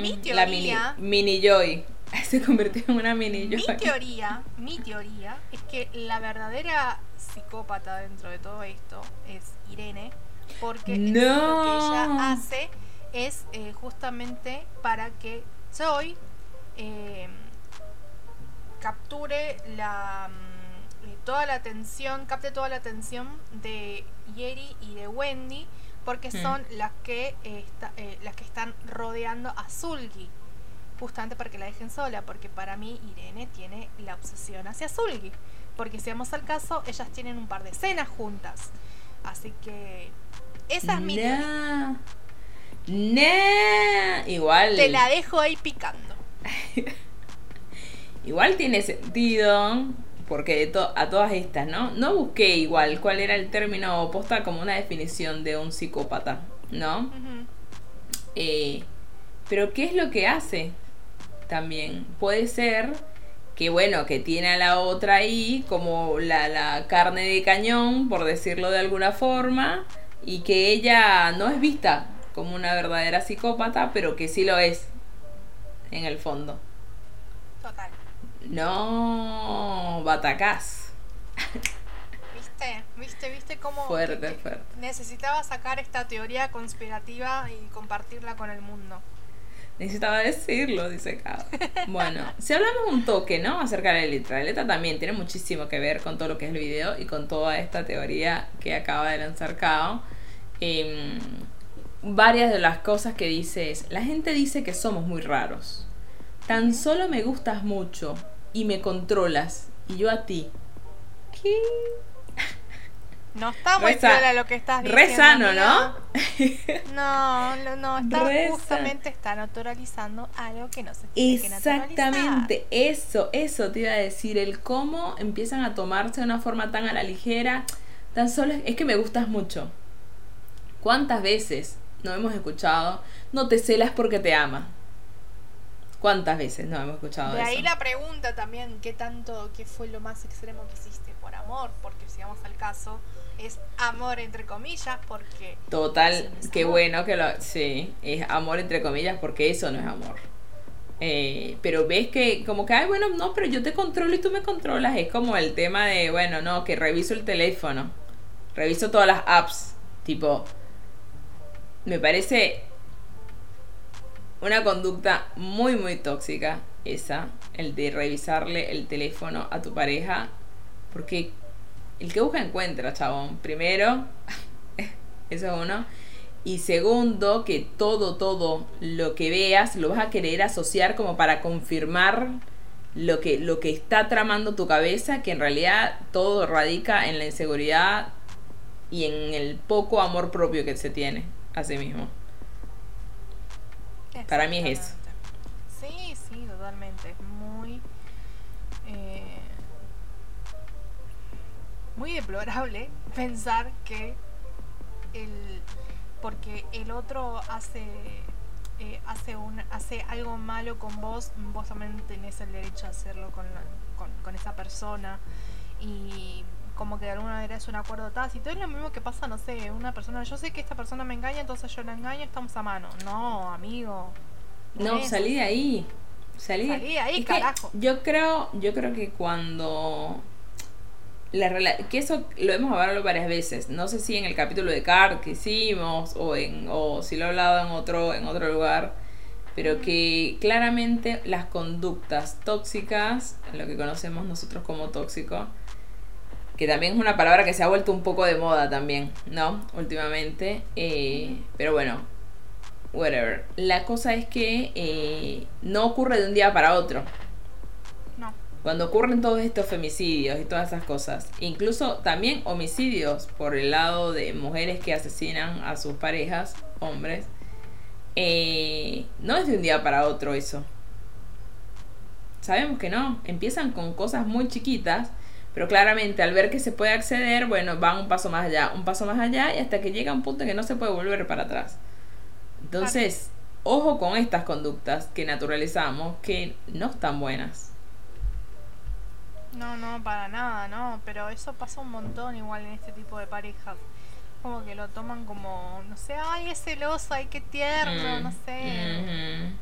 Mi teoría, la mini, Joy. Se convirtió en una mini Joy. Mi teoría, mi teoría es que la verdadera psicópata dentro de todo esto es Irene porque lo que ella hace es eh, justamente para que Joy eh, capture la mm, eh, toda la atención, capte toda la atención de Yeri y de Wendy, porque mm. son las que las que están rodeando a Zulgi, justamente para que la dejen sola, porque para mí Irene tiene la obsesión hacia Zulgi, porque si vamos al caso, ellas tienen un par de escenas juntas, así que esa es mi Igual. Te la dejo ahí picando. igual tiene sentido. Porque a todas estas, ¿no? No busqué igual cuál era el término posta como una definición de un psicópata, ¿no? Eh, pero ¿qué es lo que hace? También puede ser que bueno, que tiene a la otra ahí como la, la carne de cañón, por decirlo de alguna forma, y que ella no es vista como una verdadera psicópata, pero que sí lo es en el fondo. Total. No, batacás. ¿Viste? ¿Viste? ¿Viste cómo fuerte, fuerte. necesitaba sacar esta teoría conspirativa y compartirla con el mundo? Necesitaba decirlo, dice Cao. Bueno, si hablamos un toque, ¿no? Acerca de la letra. La letra también tiene muchísimo que ver con todo lo que es el video y con toda esta teoría que acaba de lanzar Cao. Em, varias de las cosas que dice es, la gente dice que somos muy raros. Tan solo me gustas mucho y me controlas y yo a ti. ¿Qué? No está muy lo que estás diciendo. Re sano, ¿no? No, no, está justamente está naturalizando algo que no se tiene Exactamente, eso, eso te iba a decir, el cómo empiezan a tomarse de una forma tan a la ligera, tan solo es que me gustas mucho. ¿Cuántas veces no hemos escuchado, no te celas porque te ama? ¿Cuántas veces no hemos escuchado De ahí la pregunta también, ¿qué tanto, qué fue lo más extremo que hiciste por amor? Porque si vamos al caso, es amor entre comillas, porque... Total, qué bueno que lo... Sí, es amor entre comillas porque eso no es amor. Eh, pero ves que como que, ay, bueno, no, pero yo te controlo y tú me controlas. Es como el tema de, bueno, no, que reviso el teléfono, reviso todas las apps, tipo, me parece una conducta muy, muy tóxica esa, el de revisarle el teléfono a tu pareja, porque el que busca encuentra, chabón. Primero, eso es uno. Y segundo, que todo, todo lo que veas lo vas a querer asociar como para confirmar lo que, lo que está tramando tu cabeza, que en realidad todo radica en la inseguridad y en el poco amor propio que se tiene a sí mismo. Para mí es eso. Sí, sí, totalmente. Muy. Eh, muy deplorable pensar que el. Porque el otro hace. Eh, hace, un, hace algo malo con vos, vos también tenés el derecho a hacerlo con, con, con esa persona. Y como que de alguna manera es un acuerdo tácito. Es lo mismo que pasa, no sé, una persona, yo sé que esta persona me engaña, entonces yo la engaño, estamos a mano. No, amigo. No, salí de ahí. Salí, de ahí, carajo. Yo creo, yo creo que cuando la que eso lo hemos hablado varias veces. No sé si en el capítulo de Card que hicimos o en o si lo he hablado en otro en otro lugar, pero que claramente las conductas tóxicas, lo que conocemos nosotros como tóxico, que también es una palabra que se ha vuelto un poco de moda también, ¿no? Últimamente. Eh, pero bueno, whatever. La cosa es que eh, no ocurre de un día para otro. No. Cuando ocurren todos estos femicidios y todas esas cosas, incluso también homicidios por el lado de mujeres que asesinan a sus parejas, hombres, eh, no es de un día para otro eso. Sabemos que no, empiezan con cosas muy chiquitas pero claramente al ver que se puede acceder, bueno, van un paso más allá, un paso más allá y hasta que llega un punto en que no se puede volver para atrás. Entonces, ojo con estas conductas que naturalizamos que no están buenas. No, no, para nada, no, pero eso pasa un montón igual en este tipo de parejas. Como que lo toman como, no sé, ay, es celoso, ay, qué tierno, mm, no sé.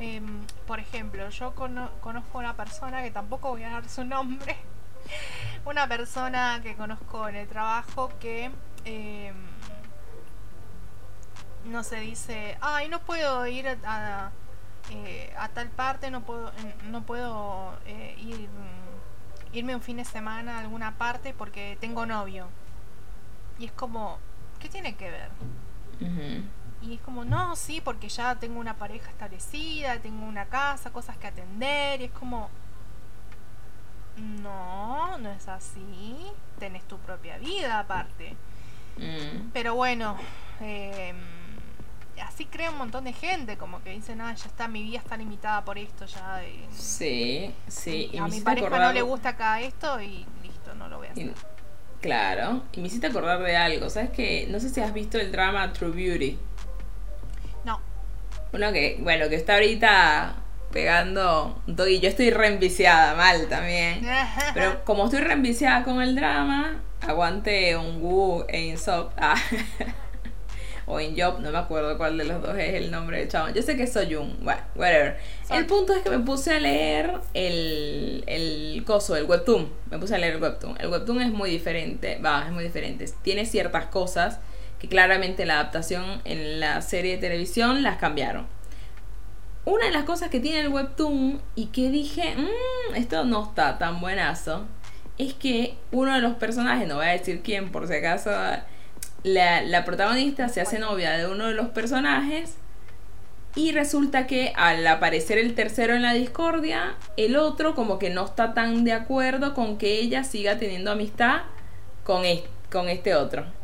Em, por ejemplo, yo conozco una persona que tampoco voy a dar su nombre, una persona que conozco en el trabajo que eh, no se dice, ay, no puedo ir a, eh, a, tal parte, no puedo, no puedo eh, ir, irme un fin de semana a alguna parte porque tengo novio. Y es como, ¿qué tiene que ver? Y es como, no, sí, porque ya tengo una pareja establecida, tengo una casa, cosas que atender, y es como, no, no es así. Tenés tu propia vida aparte. Mm. Pero bueno, em, así crea un montón de gente, como que dicen, ah, ya está, mi vida está limitada por esto, ya. sí, sí. a mi pareja no le gusta acá esto y listo, no lo voy a hacer. claro, y me hiciste acordar de algo, ¿sabes qué? No sé si has visto el drama True Beauty. No. Uno que, bueno, que está ahorita pegando un toque. Yo estoy reenviciada mal también. Pero como estoy reenviciada con el drama, aguante un Wu e Insop. Ah. o in Job, no me acuerdo cuál de los dos es el nombre del chabón. Yo sé que soy un, bueno, whatever. El punto es que me puse a leer el, el coso, el webtoon. Me puse a leer el webtoon. El webtoon es muy diferente, va, es muy diferente. Tiene ciertas cosas que claramente la adaptación en la serie de televisión las cambiaron una de las cosas que tiene el webtoon y que dije, mmm, esto no está tan buenazo, es que uno de los personajes, no voy a decir quién por si acaso, la, la protagonista se hace novia de uno de los personajes y resulta que al aparecer el tercero en la discordia, el otro como que no está tan de acuerdo con que ella siga teniendo amistad con, con este otro.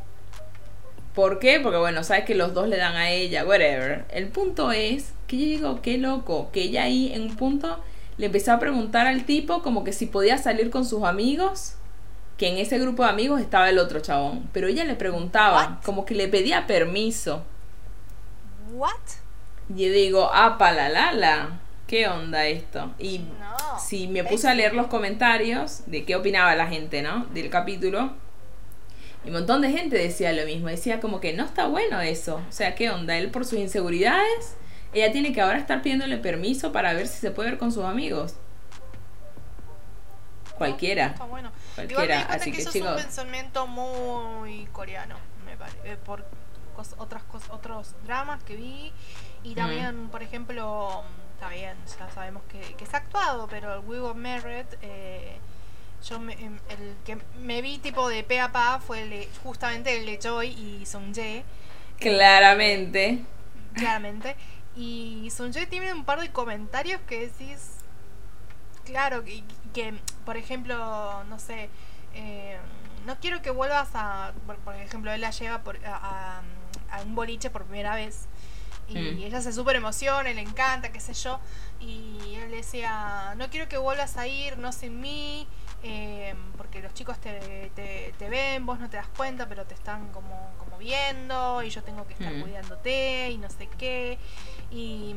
¿Por qué? Porque bueno, sabes que los dos le dan a ella, whatever. El punto es que yo digo, qué loco, que ella ahí en un punto le empezó a preguntar al tipo como que si podía salir con sus amigos, que en ese grupo de amigos estaba el otro chabón. Pero ella le preguntaba, como que le pedía permiso. ¿What? Y yo digo, ah, la ¿qué onda esto? Y si me puse a leer los comentarios de qué opinaba la gente, ¿no? Del capítulo y un montón de gente decía lo mismo, decía como que no está bueno eso. O sea, ¿qué onda? Él por sus inseguridades, ella tiene que ahora estar pidiéndole permiso para ver si se puede ver con sus amigos. Cualquiera. está bueno. Cualquiera. Así que, eso es un pensamiento muy coreano, me parece. Eh, por otras cosas, otros dramas que vi. Y también, por ejemplo, está bien, ya sabemos que, que es actuado, pero el We Were Married. Eh, yo me- em, el que me vi tipo de pe a pa fue el de- justamente el de Joy y Sungjae, Claramente. claramente. Y Sungjae tiene un par de comentarios que decís, claro, que, que, por ejemplo, no sé, eh, no quiero que vuelvas a, por, por ejemplo, él la lleva por, a, a- un boliche por primera vez. Y Mm. ella se súper emociona, le encanta, qué sé yo. Y él decía, no quiero que vuelvas a ir, no sin mí, eh, porque los chicos te, te, te ven, vos no te das cuenta, pero te están como, como viendo, y yo tengo que estar Mm. cuidándote, y no sé qué. Y,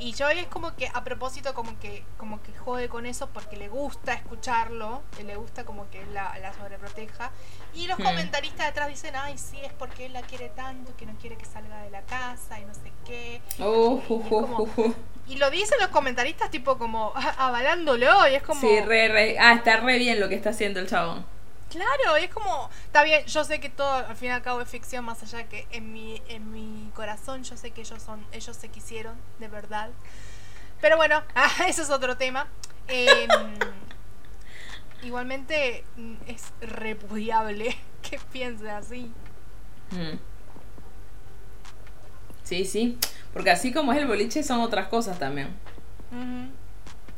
y Joy es como que a propósito como que como que jode con eso porque le gusta escucharlo, le gusta como que la, la sobreproteja. Y los Hmm. comentaristas detrás dicen, ay, sí, es porque él la quiere tanto, que no quiere que salga de la casa y no sé qué. Y uh, como- uh, uh. Y lo dicen los comentaristas tipo como avalándolo y es como... Sí, re, re. Ah, está re bien lo que está haciendo el chabón. Claro, y es como, está bien, yo sé que todo al fin y al cabo es ficción, más allá que en mi, en mi corazón yo sé que ellos son, ellos se quisieron, de verdad. Pero bueno, ah, eso es otro tema. Em, igualmente mm, es repudiable que piense así. Mm. Sí, sí. Porque así como es el boliche, son otras cosas también.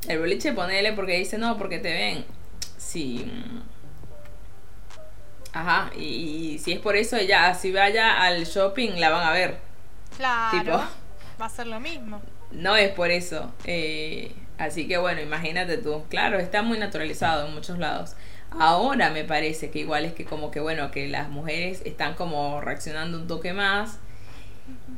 El boliche ponele porque dice, no, porque te ven. Sí. mm. Ajá, y, y si es por eso, ella, si vaya al shopping, la van a ver. Claro, Tipo. va a ser lo mismo. No es por eso. Eh, así que bueno, imagínate tú. Claro, está muy naturalizado en muchos lados. Ahora me parece que igual es que como que bueno, que las mujeres están como reaccionando un toque más.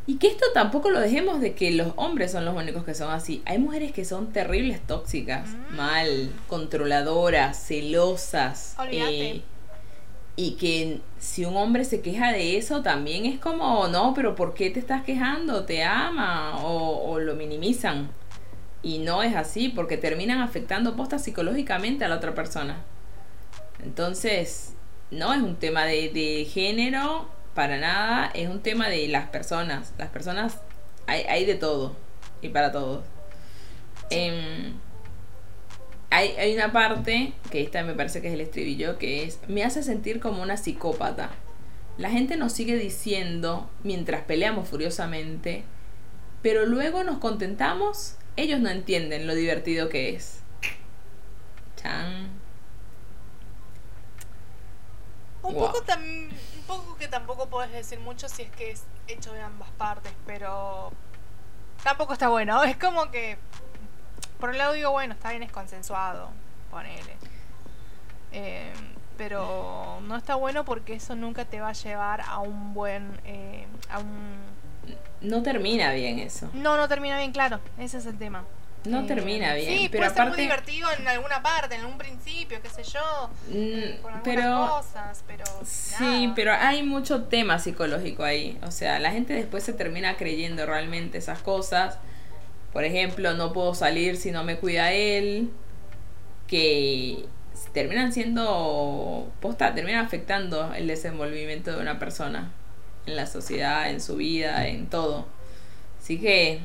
Y que esto tampoco lo dejemos de que los hombres son los únicos que son así. Hay mujeres que son terribles tóxicas, Mm. mal, controladoras, celosas. Olvídate. eh, y que si un hombre se queja de eso, también es como, no, pero ¿por qué te estás quejando? ¿Te ama? O, o lo minimizan. Y no es así, porque terminan afectando postas psicológicamente a la otra persona. Entonces, no es un tema de, de género, para nada, es un tema de las personas. Las personas, hay, hay de todo, y para todos. Em, hay, hay una parte, que esta me parece que es el estribillo, que es, me hace sentir como una psicópata. La gente nos sigue diciendo, mientras peleamos furiosamente, pero luego nos contentamos, ellos no entienden lo divertido que es. Chan. Un Wow. poco tam- poco que tampoco podés decir mucho si es que es hecho de ambas partes, pero tampoco está bueno. Es como que por un lado digo, bueno, está bien, es consensuado, ponele. Eh, pero no está bueno porque eso nunca te va a llevar a un buen eh, a un No termina bien eso. no no termina bien claro ese es el tema No Eh, termina bien. sí pero puede ser muy aparte. divertido en alguna parte en algún principio qué sé yo Mm, con algunas pero cosas pero Sí, nada. pero hay mucho tema psicológico ahí. O sea, la gente después se termina creyendo realmente esas cosas. Por ejemplo, no puedo salir si no me cuida él. Que terminan siendo. Posta, terminan afectando el desenvolvimiento de una persona en la sociedad, en su vida, en todo. Así que.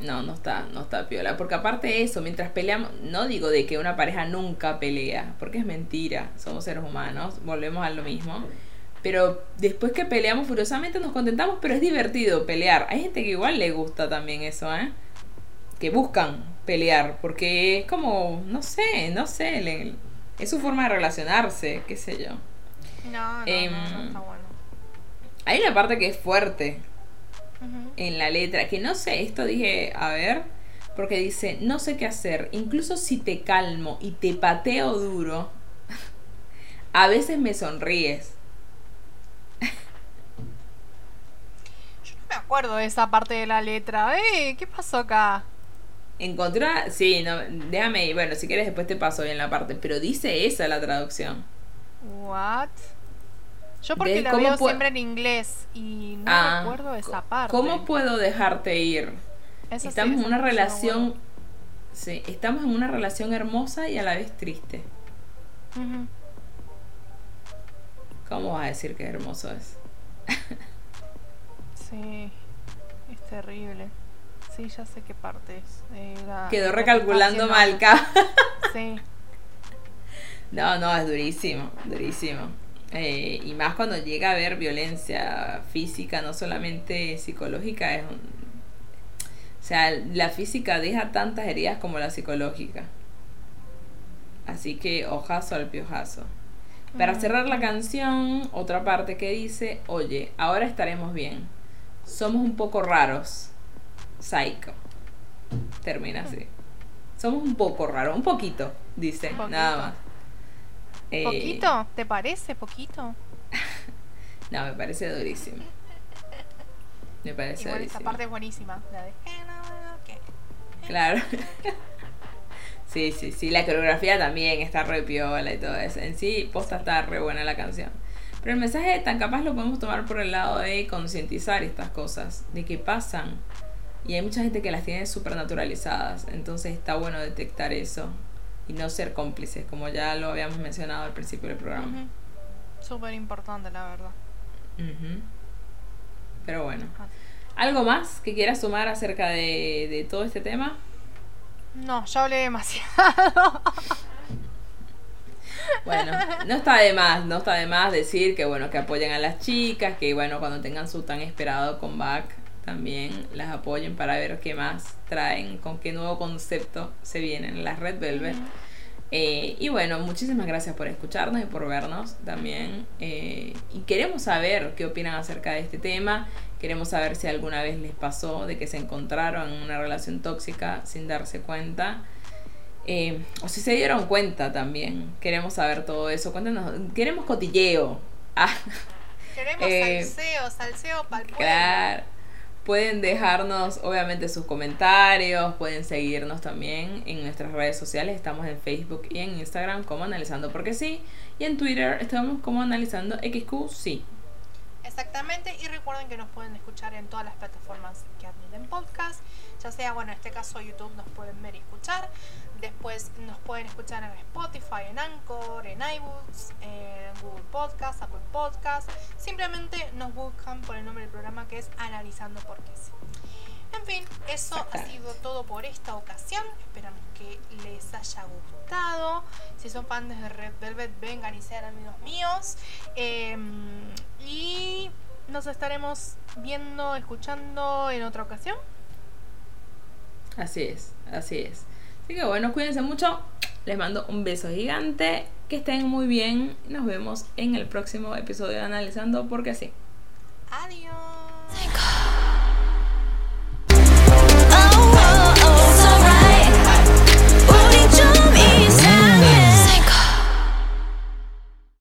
No, no está, no está piola. Porque aparte de eso, mientras peleamos, no digo de que una pareja nunca pelea, porque es mentira, somos seres humanos, volvemos a lo mismo. Pero después que peleamos furiosamente nos contentamos, pero es divertido pelear. Hay gente que igual le gusta también eso, ¿eh? Que buscan pelear, porque es como, no sé, no sé, le- es su forma de relacionarse, qué sé yo. no no, Em, no, no está bueno Hay una parte que es fuerte, En la letra, que no sé, esto dije, a ver, porque dice, no sé qué hacer, incluso si te calmo y te pateo duro, a veces me sonríes. Yo no me acuerdo de esa parte de la letra. ¡Eh! ¿Qué pasó acá? Encontré una, sí, no, déjame ir, bueno, si quieres después te paso bien la parte, pero dice esa la traducción. ¿What? Yo porque ¿Ves la veo siempre en inglés y no Ah, recuerdo esa parte. ¿Cómo puedo dejarte ir? Eso sí, estamos en una relación, sí, estamos en una relación hermosa y a la vez triste. ¿Cómo vas a decir que hermoso es? Sí, es terrible. Sí, ya sé qué parte es. Eh, la- Quedó recalculando mal. Sí. No, no, es durísimo, durísimo. Eh, y más cuando llega a haber violencia física, no solamente psicológica, es un... O sea, la física deja tantas heridas como la psicológica. Así que ojazo al piojazo. Para cerrar la canción, otra parte que dice, oye, ahora estaremos bien. Somos un poco raros. Psycho. Termina así. Somos un poco raros, un poquito, dice, nada más. Eh, ¿Poquito? ¿Te parece poquito? no, me parece durísimo. Me parece Igual durísimo. esa parte es buenísima. La de... Claro. sí, sí, sí. La coreografía también está re piola y todo eso. En sí, posta está re buena la canción. Pero el mensaje tan capaz lo podemos tomar por el lado de concientizar estas cosas, de que pasan. Y hay mucha gente que las tiene súper naturalizadas. Entonces está bueno detectar eso y no ser cómplices, como ya lo habíamos mencionado al principio del programa. Súper importante, la verdad. Pero bueno. Ah. ¿Algo más que quieras sumar acerca de, de todo este tema? No, ya hablé demasiado. Bueno, no está de más, no está de más decir que bueno, que apoyen a las chicas, que bueno, cuando tengan su tan esperado comeback, también las apoyen para ver qué más traen, con qué nuevo concepto se vienen las Red Velvet. Eh, y bueno, muchísimas gracias por escucharnos y por vernos también. Eh, y queremos saber qué opinan acerca de este tema. Queremos saber si alguna vez les pasó de que se encontraron en una relación tóxica sin darse cuenta. Eh, o si se dieron cuenta también. Queremos saber todo eso. Cuéntanos. Queremos cotilleo. Ah. Queremos salseo, salseo para el Claro. Pueden dejarnos obviamente sus comentarios, pueden seguirnos también en nuestras redes sociales, estamos en Facebook y en Instagram como Analizando Porque Sí, y en Twitter estamos como Analizando XQ Sí. Exactamente, y recuerden que nos pueden escuchar en todas las plataformas que admiten podcast, ya sea, bueno, en este caso YouTube nos pueden ver y escuchar, Después nos pueden escuchar en Spotify, en Anchor, en iBooks, en Google Podcast, Apple Podcast. Simplemente nos buscan por el nombre del programa que es Analizando por qué sí. En fin, eso ha sido todo por esta ocasión. Esperamos que les haya gustado. Si son fans de Red Velvet, vengan y sean amigos míos. Em, y nos estaremos viendo, escuchando en otra ocasión. Así es, así es. Así que bueno, cuídense mucho. Les mando un beso gigante. Que estén muy bien. Nos vemos en el próximo episodio de Analizando porque sí. Adiós.